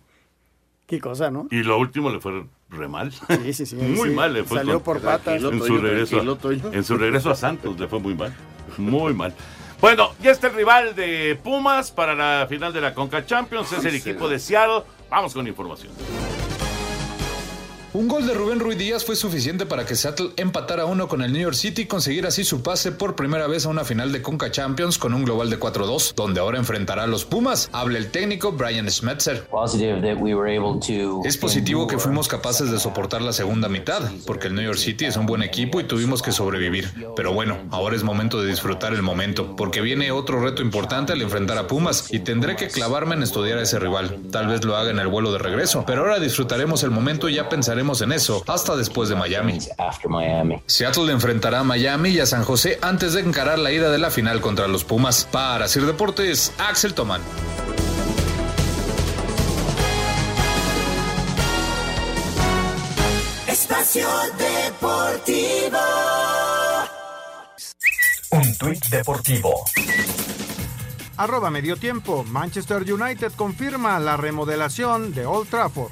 Speaker 11: Qué cosa, ¿no?
Speaker 9: y lo último le fue re mal.
Speaker 11: Sí, sí, sí.
Speaker 9: Muy
Speaker 11: Sí,
Speaker 9: mal le fue.
Speaker 11: salió
Speaker 9: con-
Speaker 11: por patas.
Speaker 9: En su, regreso a, en su regreso a Santos le fue muy mal. Muy mal. Bueno, ya está el rival de Pumas para la final de la Conca Champions. Es el equipo de Seattle. Vamos con información.
Speaker 20: Un gol de Rubén Ruiz Díaz fue suficiente para que Seattle empatara uno con el New York City y conseguir así su pase por primera vez a una final de Conca Champions con un global de 4-2, donde ahora enfrentará a los Pumas. Habla el técnico Brian Schmetzer. Es positivo que fuimos capaces de soportar la segunda mitad, porque el New York City es un buen equipo y tuvimos que sobrevivir. Pero bueno, ahora es momento de disfrutar el momento, porque viene otro reto importante al enfrentar a Pumas y tendré que clavarme en estudiar a ese rival. Tal vez lo haga en el vuelo de regreso, pero ahora disfrutaremos el momento y ya pensaremos en eso hasta después de Miami. Seattle enfrentará a Miami y a San José antes de encarar la ida de la final contra los Pumas. Para Sir Deportes, Axel Tomán.
Speaker 13: Espacio Deportivo.
Speaker 7: Un tuit deportivo.
Speaker 1: Arroba medio tiempo. Manchester United confirma la remodelación de Old Trafford.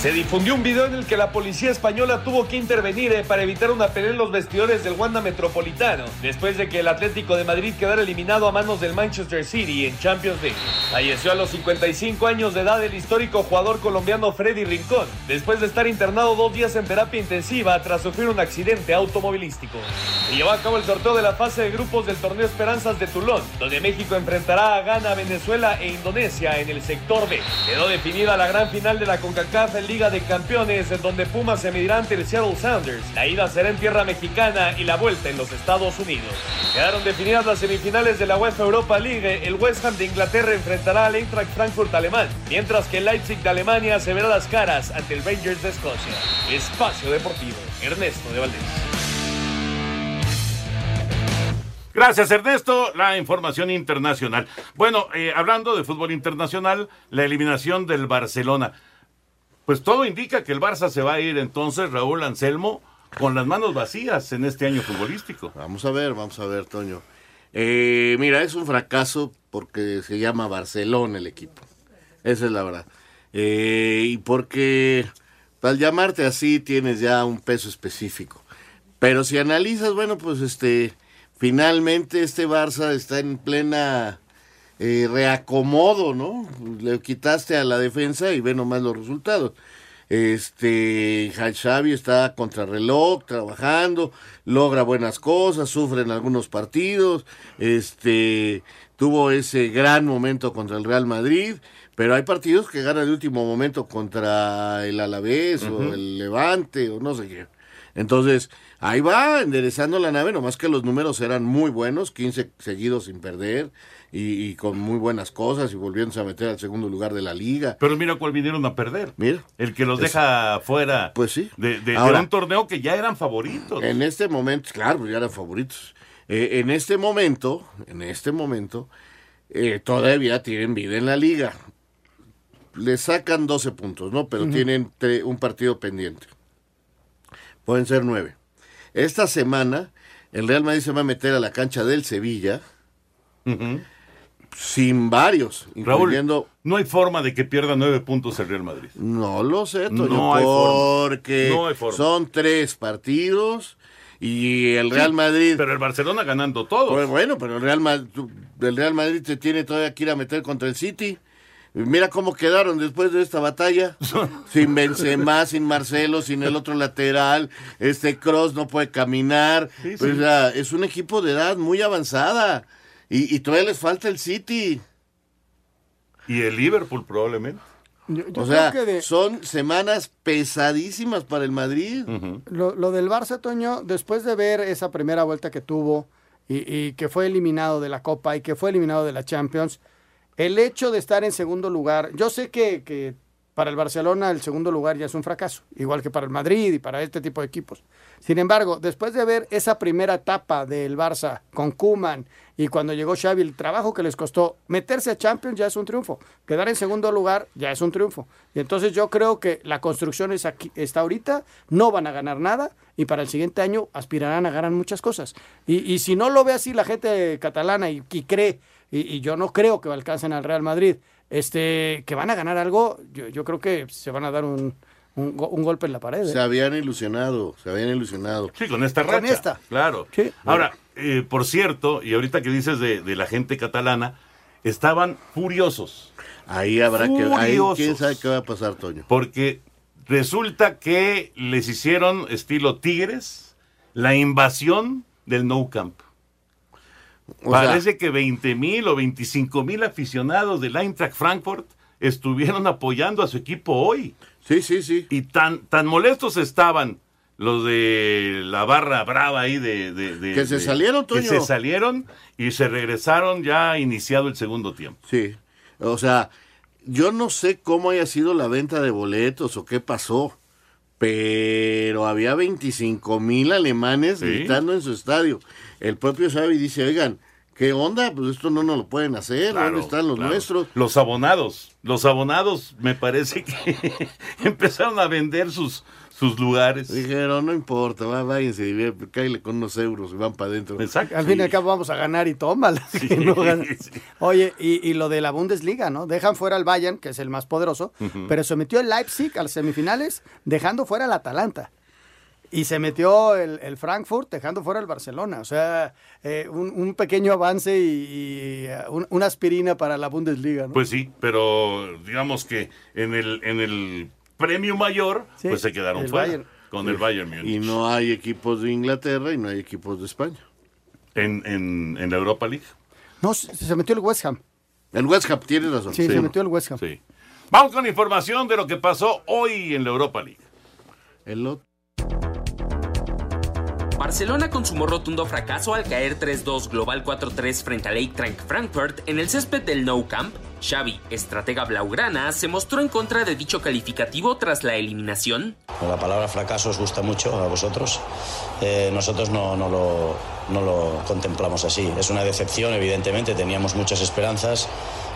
Speaker 21: Se difundió un video en el que la policía española tuvo que intervenir eh, para evitar una pelea en los vestidores del Wanda Metropolitano, después de que el Atlético de Madrid quedara eliminado a manos del Manchester City en Champions League. Falleció a los 55 años de edad el histórico jugador colombiano Freddy Rincón, después de estar internado dos días en terapia intensiva tras sufrir un accidente automovilístico. Se llevó a cabo el sorteo de la fase de grupos del torneo Esperanzas de Tulón, donde México enfrentará a Ghana, Venezuela e Indonesia en el sector B. Quedó definida la gran final de la CONCACAF Liga de Campeones, en donde Pumas se medirá ante el Seattle Sounders. La ida será en tierra mexicana y la vuelta en los Estados Unidos. Quedaron definidas las semifinales de la UEFA Europa League. El West Ham de Inglaterra enfrentará al Eintracht Frankfurt alemán, mientras que el Leipzig de Alemania se verá las caras ante el Rangers de Escocia. Espacio Deportivo, Ernesto de Valdés.
Speaker 9: Gracias, Ernesto. La información internacional. Bueno, eh, hablando de fútbol internacional, la eliminación del Barcelona. Pues todo indica que el Barça se va a ir entonces, Raúl Anselmo, con las manos vacías en este año futbolístico.
Speaker 10: Vamos a ver, vamos a ver, Toño. Eh, mira, es un fracaso porque se llama Barcelona el equipo. Esa es la verdad. Eh, y porque al llamarte así tienes ya un peso específico. Pero si analizas, bueno, pues este, finalmente este Barça está en plena eh, reacomodo, ¿no? Le quitaste a la defensa y ve nomás los resultados. Este, Xavi está contrarreloj, trabajando, logra buenas cosas, sufre en algunos partidos, este, tuvo ese gran momento contra el Real Madrid, pero hay partidos que ganan de último momento contra el Alavés o el Levante o no sé qué. Entonces, ahí va enderezando la nave, nomás que los números eran muy buenos, 15 seguidos sin perder y, y con muy buenas cosas y volviéndose a meter al segundo lugar de la liga.
Speaker 9: Pero mira cuál vinieron a perder.
Speaker 10: Mira.
Speaker 9: El que los
Speaker 10: Es-
Speaker 9: deja fuera
Speaker 10: Pues sí.
Speaker 9: de, de- de
Speaker 10: Ahora-
Speaker 9: un torneo que ya eran favoritos.
Speaker 10: En este momento, claro, ya eran favoritos. Eh, en este momento, en este momento, eh, todavía tienen vida en la liga. Le sacan 12 puntos, ¿no? Pero tienen tre- un partido pendiente. Pueden ser nueve. Esta semana, el Real Madrid se va a meter a la cancha del Sevilla sin varios,
Speaker 9: Raúl,
Speaker 10: incluyendo...
Speaker 9: no hay forma de que pierda nueve puntos el Real Madrid.
Speaker 10: No lo sé, Toño,
Speaker 9: No hay forma.
Speaker 10: porque
Speaker 9: No hay forma.
Speaker 10: son tres partidos y el Real Madrid...
Speaker 9: Pero el Barcelona ganando todo.
Speaker 10: Pues bueno, pero el Real, Madrid, el Real Madrid se tiene todavía que ir a meter contra el City. Mira cómo quedaron después de esta batalla. sin Benzema, sin Marcelo, sin el otro lateral. Este Cross no puede caminar.
Speaker 9: Sí,
Speaker 10: Pues, o sea, es un equipo de edad muy avanzada. Y, y todavía les falta el City.
Speaker 9: Y el Liverpool probablemente.
Speaker 11: Yo, yo
Speaker 10: o sea,
Speaker 11: creo que de-
Speaker 10: son semanas pesadísimas para el Madrid.
Speaker 11: Lo, lo del Barça, Toño, después de ver esa primera vuelta que tuvo y, y que fue eliminado de la Copa y que fue eliminado de la Champions, el hecho de estar en segundo lugar, yo sé que, que para el Barcelona el segundo lugar ya es un fracaso, igual que para el Madrid y para este tipo de equipos. Sin embargo, después de ver esa primera etapa del Barça con Kuman y cuando llegó Xavi, el trabajo que les costó meterse a Champions ya es un triunfo. Quedar en segundo lugar ya es un triunfo. Y entonces yo creo que la construcción es aquí, está ahorita, no van a ganar nada y para el siguiente año aspirarán a ganar muchas cosas. Y, y si no lo ve así la gente catalana y, y cree, y, y yo no creo que alcancen al Real Madrid, este, que van a ganar algo, yo, yo creo que se van a dar un, un, go- un golpe en la pared. ¿eh?
Speaker 10: Se habían ilusionado, se habían ilusionado.
Speaker 9: Sí, con esta
Speaker 11: Con
Speaker 9: racha.
Speaker 11: esta.
Speaker 9: Claro. Ahora, eh, por cierto, y ahorita que dices de, de la gente catalana, estaban furiosos.
Speaker 10: Ahí habrá que ahí
Speaker 9: Furiosos.
Speaker 10: quién sabe qué va a pasar, Toño.
Speaker 9: Porque resulta que les hicieron estilo Tigres la invasión del No Camp.
Speaker 10: O sea-
Speaker 9: Parece que 20 mil o 25 mil aficionados del Eintracht Frankfurt estuvieron apoyando a su equipo hoy.
Speaker 10: Sí, sí, sí.
Speaker 9: Y tan, tan molestos estaban los de la barra brava ahí de... de- de-
Speaker 10: Que se
Speaker 9: de-
Speaker 10: salieron,
Speaker 9: Que
Speaker 10: Toño.
Speaker 9: se salieron y se regresaron ya iniciado el segundo tiempo.
Speaker 10: Sí. O sea, yo no sé cómo haya sido la venta de boletos o qué pasó, pero había 25 mil alemanes
Speaker 9: Sí.
Speaker 10: gritando en su estadio. El propio Xavi dice, oigan, ¿qué onda? Pues esto no nos lo pueden hacer,
Speaker 9: Claro,
Speaker 10: ¿dónde están los
Speaker 9: claro.
Speaker 10: nuestros?
Speaker 9: Los abonados. Los abonados me parece que empezaron a vender sus, sus lugares.
Speaker 10: Dijeron, no importa, va, váyanse, cállale con unos euros y van para adentro.
Speaker 9: Exacto.
Speaker 11: Al fin y al cabo vamos a ganar y tómala. que no. Oye, y, y lo de la Bundesliga, ¿no? Dejan fuera al Bayern, que es el más poderoso, pero se metió el Leipzig a las semifinales, dejando fuera al Atalanta. Y se metió el, el Frankfurt, dejando fuera al Barcelona. O sea, eh, un, un pequeño avance y, y, eh, un- una aspirina para la Bundesliga, ¿no?
Speaker 9: Pues sí, pero digamos que en el, en el premio mayor,
Speaker 11: Sí,
Speaker 9: pues se quedaron
Speaker 11: el
Speaker 9: fuera
Speaker 11: Bayern.
Speaker 9: con el Bayern Múnich.
Speaker 10: Y no hay equipos de Inglaterra y no hay equipos de España.
Speaker 9: En, en, en la Europa League.
Speaker 11: No, se, se metió el West Ham.
Speaker 10: El West Ham, tienes razón.
Speaker 11: Sí, se metió el West Ham.
Speaker 9: Sí. Vamos con información de lo que pasó hoy en la Europa League.
Speaker 10: El otro.
Speaker 12: Barcelona consumó rotundo fracaso al caer 3-2 global 4-3 frente al Eintracht Frankfurt en el césped del Nou Camp. Xavi, estratega blaugrana, se mostró en contra de dicho calificativo tras la eliminación.
Speaker 22: La palabra fracaso os gusta mucho a vosotros. Eh, nosotros no, lo, no lo contemplamos así. Es una decepción, evidentemente. Teníamos muchas esperanzas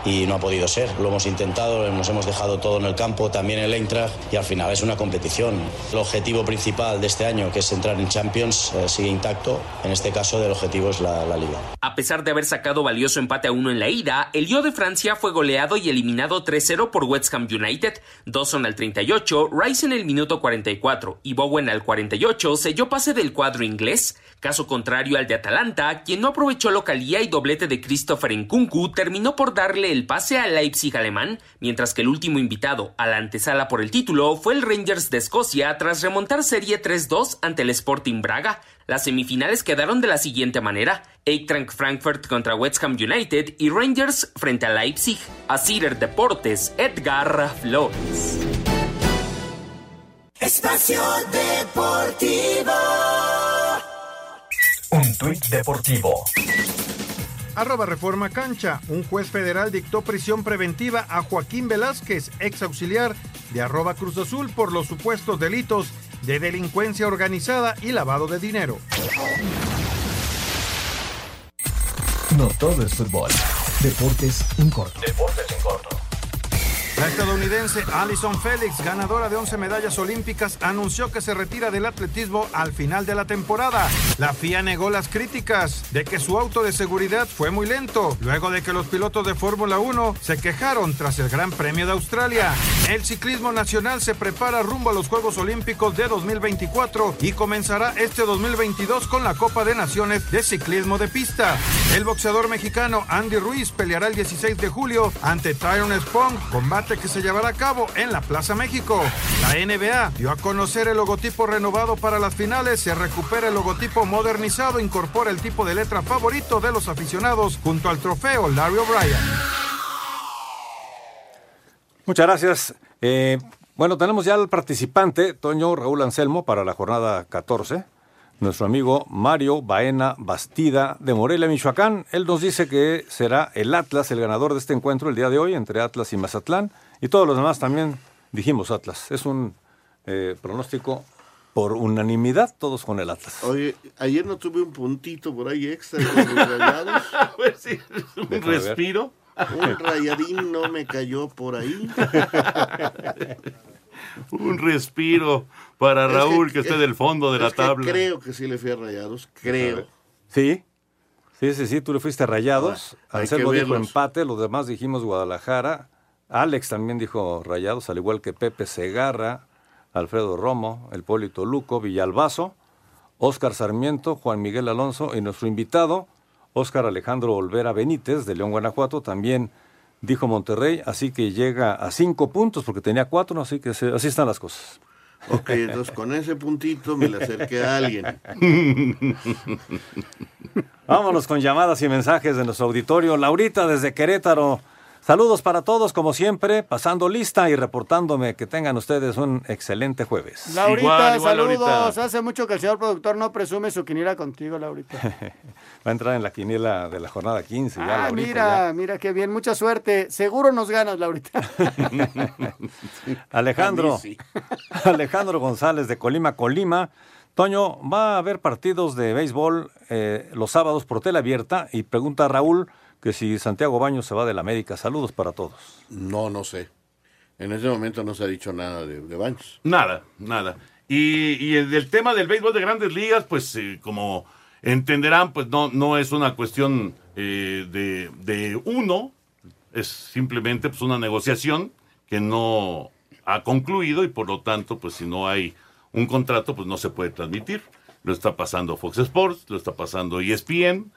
Speaker 22: y no ha podido ser. Lo hemos intentado, nos hemos dejado todo en el campo, también el Eintracht, y al final es una competición. El objetivo principal de este año, que es entrar en Champions, eh, sigue intacto. En este caso, el objetivo es la, la Liga.
Speaker 12: A pesar de haber sacado valioso empate a uno en la ida, el Lyon de Francia fue goleado y eliminado 3-0 por West Ham United. Dawson al 38, Rice en el minuto 44 y Bowen al 48 selló pase del cuadro inglés. Caso contrario al de Atalanta, quien no aprovechó localía y doblete de Christopher Nkunku terminó por darle el pase al Leipzig alemán, mientras que el último invitado a la antesala por el título fue el Rangers de Escocia tras remontar serie 3-2 ante el Sporting Braga. Las semifinales quedaron de la siguiente manera: Eintracht Frankfurt contra West Ham United y Rangers frente a Leipzig. A Cider Deportes, Edgar Flores.
Speaker 13: Espacio Deportivo.
Speaker 7: Un tuit deportivo.
Speaker 1: Arroba Reforma Cancha. Un juez federal dictó prisión preventiva a Joaquín Velázquez, ex auxiliar de arroba Cruz Azul, por los supuestos delitos de delincuencia organizada y lavado de dinero.
Speaker 7: No todo es fútbol. Deportes en corto.
Speaker 1: Deportes en corto. La estadounidense Alison Félix, ganadora de 11 medallas olímpicas, anunció que se retira del atletismo al final de la temporada. La FIA negó las críticas de que su auto de seguridad fue muy lento, luego de que los pilotos de Fórmula 1 se quejaron tras el Gran Premio de Australia. El ciclismo nacional se prepara rumbo a los Juegos Olímpicos de 2024 y comenzará este 2022 con la Copa de Naciones de Ciclismo de Pista. El boxeador mexicano Andy Ruiz peleará el 16 de julio ante Tyron Spong, combate que se llevará a cabo en la Plaza México. La NBA dio a conocer el logotipo renovado para las finales, se recupera el logotipo modernizado, incorpora el tipo de letra favorito de los aficionados junto al trofeo Larry O'Brien.
Speaker 15: Muchas gracias. Eh, bueno, tenemos ya al participante, Toño Raúl Anselmo, para la jornada 14. Nuestro amigo Mario Baena Bastida de Morelia, Michoacán. Él nos dice que será el Atlas el ganador de este encuentro el día de hoy entre Atlas y Mazatlán. Y todos los demás también dijimos Atlas. Es un eh, pronóstico por unanimidad, todos con el Atlas.
Speaker 10: Oye, ayer no tuve un puntito por ahí extra con los rayados.
Speaker 9: Pues sí, un
Speaker 15: Déjame ver.
Speaker 9: respiro.
Speaker 10: Un rayadín no me cayó por ahí.
Speaker 9: Un respiro para
Speaker 10: Es
Speaker 9: Raúl, que,
Speaker 10: que-
Speaker 9: esté del fondo de la
Speaker 10: que
Speaker 9: tabla.
Speaker 10: creo que sí le fui a rayados, creo.
Speaker 15: Sí, sí, sí, sí, tú le fuiste a Rayados.
Speaker 10: Ah,
Speaker 15: Anselmo dijo
Speaker 10: verlos.
Speaker 15: empate, los demás dijimos Guadalajara. Alex también dijo Rayados, al igual que Pepe Segarra, Alfredo Romo, el Polito Luco, Villalbazo, Óscar Sarmiento, Juan Miguel Alonso y nuestro invitado, Óscar Alejandro Olvera Benítez, de León, Guanajuato, también dijo Monterrey, así que llega a cinco puntos porque tenía cuatro, así que se- así están las cosas.
Speaker 10: Ok, entonces con ese puntito me le acerqué a alguien.
Speaker 15: Vámonos con llamadas y mensajes de nuestro auditorio. Laurita desde Querétaro. Saludos para todos, como siempre, pasando lista y reportándome que tengan ustedes un excelente jueves.
Speaker 11: Laurita,
Speaker 15: Igual, igual,
Speaker 11: saludos.
Speaker 15: Laurita.
Speaker 11: Hace mucho que el señor productor no presume su quiniela contigo, Laurita.
Speaker 15: Va a entrar en la quiniela de la jornada 15. ya,
Speaker 11: ah,
Speaker 15: Laurita,
Speaker 11: mira, mira qué bien. Mucha suerte. Seguro nos ganas, Laurita.
Speaker 15: Alejandro.
Speaker 11: A sí.
Speaker 15: Alejandro González de Colima, Colima. Toño, ¿va a haber partidos de béisbol eh, los sábados por tela abierta? Y pregunta Raúl que si Santiago Baños se va del América. Saludos para todos.
Speaker 10: No, no sé. En ese momento no se ha dicho nada de, de Baños.
Speaker 9: Nada, nada. Y, y el, el tema del béisbol de grandes ligas, pues eh, como entenderán, pues no, no es una cuestión eh, de, de uno, es simplemente pues una negociación que no ha concluido y por lo tanto, pues si no hay un contrato, pues no se puede transmitir. Lo está pasando Fox Sports, lo está pasando ESPN,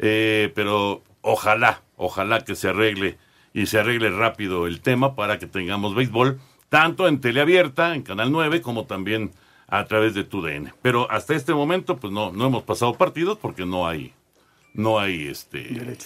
Speaker 9: eh, pero ojalá, ojalá que se arregle y se arregle rápido el tema para que tengamos béisbol tanto en teleabierta, en Canal 9, como también a través de TUDN. Pero hasta este momento, pues no, no hemos pasado partidos porque no hay, no hay este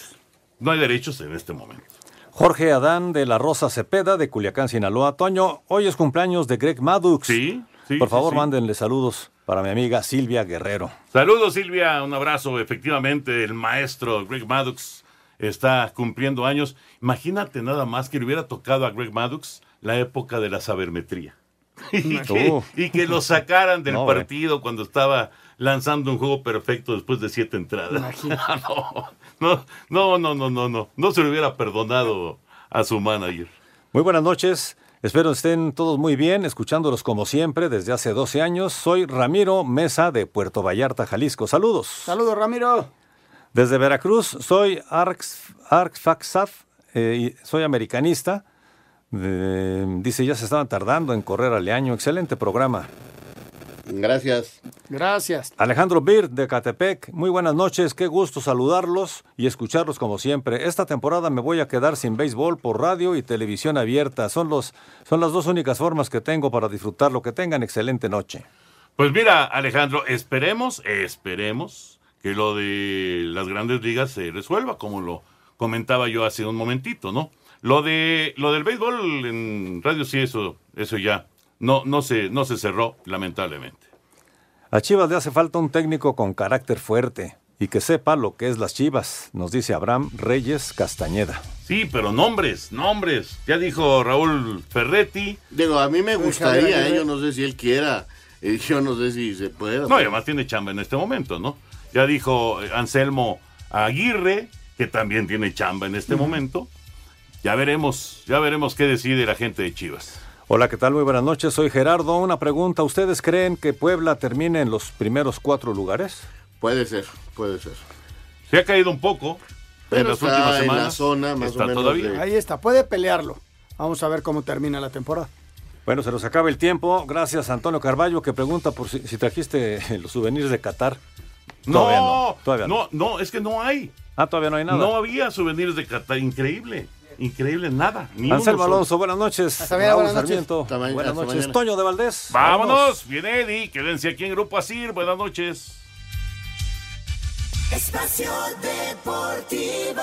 Speaker 9: no hay derechos en este momento.
Speaker 15: Jorge Adán de la Rosa Cepeda de Culiacán, Sinaloa. Toño, hoy es cumpleaños de Greg Maddux.
Speaker 9: Sí, sí,
Speaker 15: Por favor,
Speaker 9: sí.
Speaker 15: mándenle saludos para mi amiga Silvia Guerrero.
Speaker 9: Saludos Silvia, un abrazo. Efectivamente, el maestro Greg Maddox está cumpliendo años. Imagínate nada más que le hubiera tocado a Greg Maddox la época de la sabermetría. y, que, y que lo sacaran del
Speaker 15: No,
Speaker 9: partido cuando estaba lanzando un juego perfecto después de siete entradas. no, no, no, no, no, no. No se le hubiera perdonado a su manager.
Speaker 15: Muy buenas noches. Espero estén todos muy bien, escuchándolos como siempre desde hace 12 años. Soy Ramiro Mesa de Puerto Vallarta, Jalisco. Saludos.
Speaker 11: Saludos, Ramiro.
Speaker 15: Desde Veracruz, soy Arx, Arxfaxaf, eh, y soy americanista. Eh, dice, ya se estaban tardando en correr al año. Excelente programa.
Speaker 10: Gracias.
Speaker 11: Gracias.
Speaker 15: Alejandro Bir de Catepec, muy buenas noches, qué gusto saludarlos y escucharlos como siempre. Esta temporada me voy a quedar sin béisbol por radio y televisión abierta. Son, los, son las dos únicas formas que tengo para disfrutarlo. Que tengan excelente noche.
Speaker 9: Pues mira, Alejandro, esperemos, esperemos que lo de las grandes ligas se resuelva, como lo comentaba yo hace un momentito, ¿no? Lo de lo del béisbol en radio sí eso eso ya no no se no se cerró lamentablemente.
Speaker 15: A Chivas le hace falta un técnico con carácter fuerte y que sepa lo que es las Chivas, nos dice Abraham Reyes Castañeda.
Speaker 9: Sí, pero nombres, nombres. Ya dijo Raúl Ferretti.
Speaker 10: Digo, a mí me gustaría,
Speaker 9: Déjame
Speaker 10: ¿eh? yo no sé si él quiera, yo no sé si se puede.
Speaker 9: No, y además tiene chamba en este momento, ¿no? Ya dijo eh, Anselmo Aguirre, que también tiene chamba en este momento. Ya veremos, ya veremos qué decide la gente de Chivas.
Speaker 15: Hola, ¿qué tal? Muy buenas noches, soy Gerardo. Una pregunta, ¿ustedes creen que Puebla termine en los primeros cuatro lugares?
Speaker 10: Puede ser, puede ser.
Speaker 9: Se ha caído un poco
Speaker 10: Pero
Speaker 9: en las
Speaker 10: está
Speaker 9: últimas
Speaker 10: en
Speaker 9: semanas.
Speaker 10: la zona más
Speaker 9: Está
Speaker 10: o menos
Speaker 9: todavía.
Speaker 10: de-
Speaker 11: Ahí está, puede pelearlo. Vamos a ver cómo termina la temporada.
Speaker 15: Bueno, se nos acaba el tiempo. Gracias a Antonio Carballo que pregunta por si, si trajiste los souvenirs de Qatar. Todavía
Speaker 9: No,
Speaker 15: todavía
Speaker 9: no, no, es que no hay.
Speaker 15: Ah, todavía no hay nada.
Speaker 9: No había souvenirs de Qatar. Increíble, increíble, nada. Ni
Speaker 15: Anselmo. Alonso, buenas noches.
Speaker 11: Hasta mañana, buenas noches.
Speaker 15: Sarmiento,
Speaker 10: Hasta ma-
Speaker 15: buenas
Speaker 10: hasta
Speaker 15: noches.
Speaker 10: mañana.
Speaker 15: Toño de Valdés.
Speaker 9: Vámonos, viene Eddie, quédense aquí en Grupo Asir. Buenas noches.
Speaker 13: Espacio Deportivo.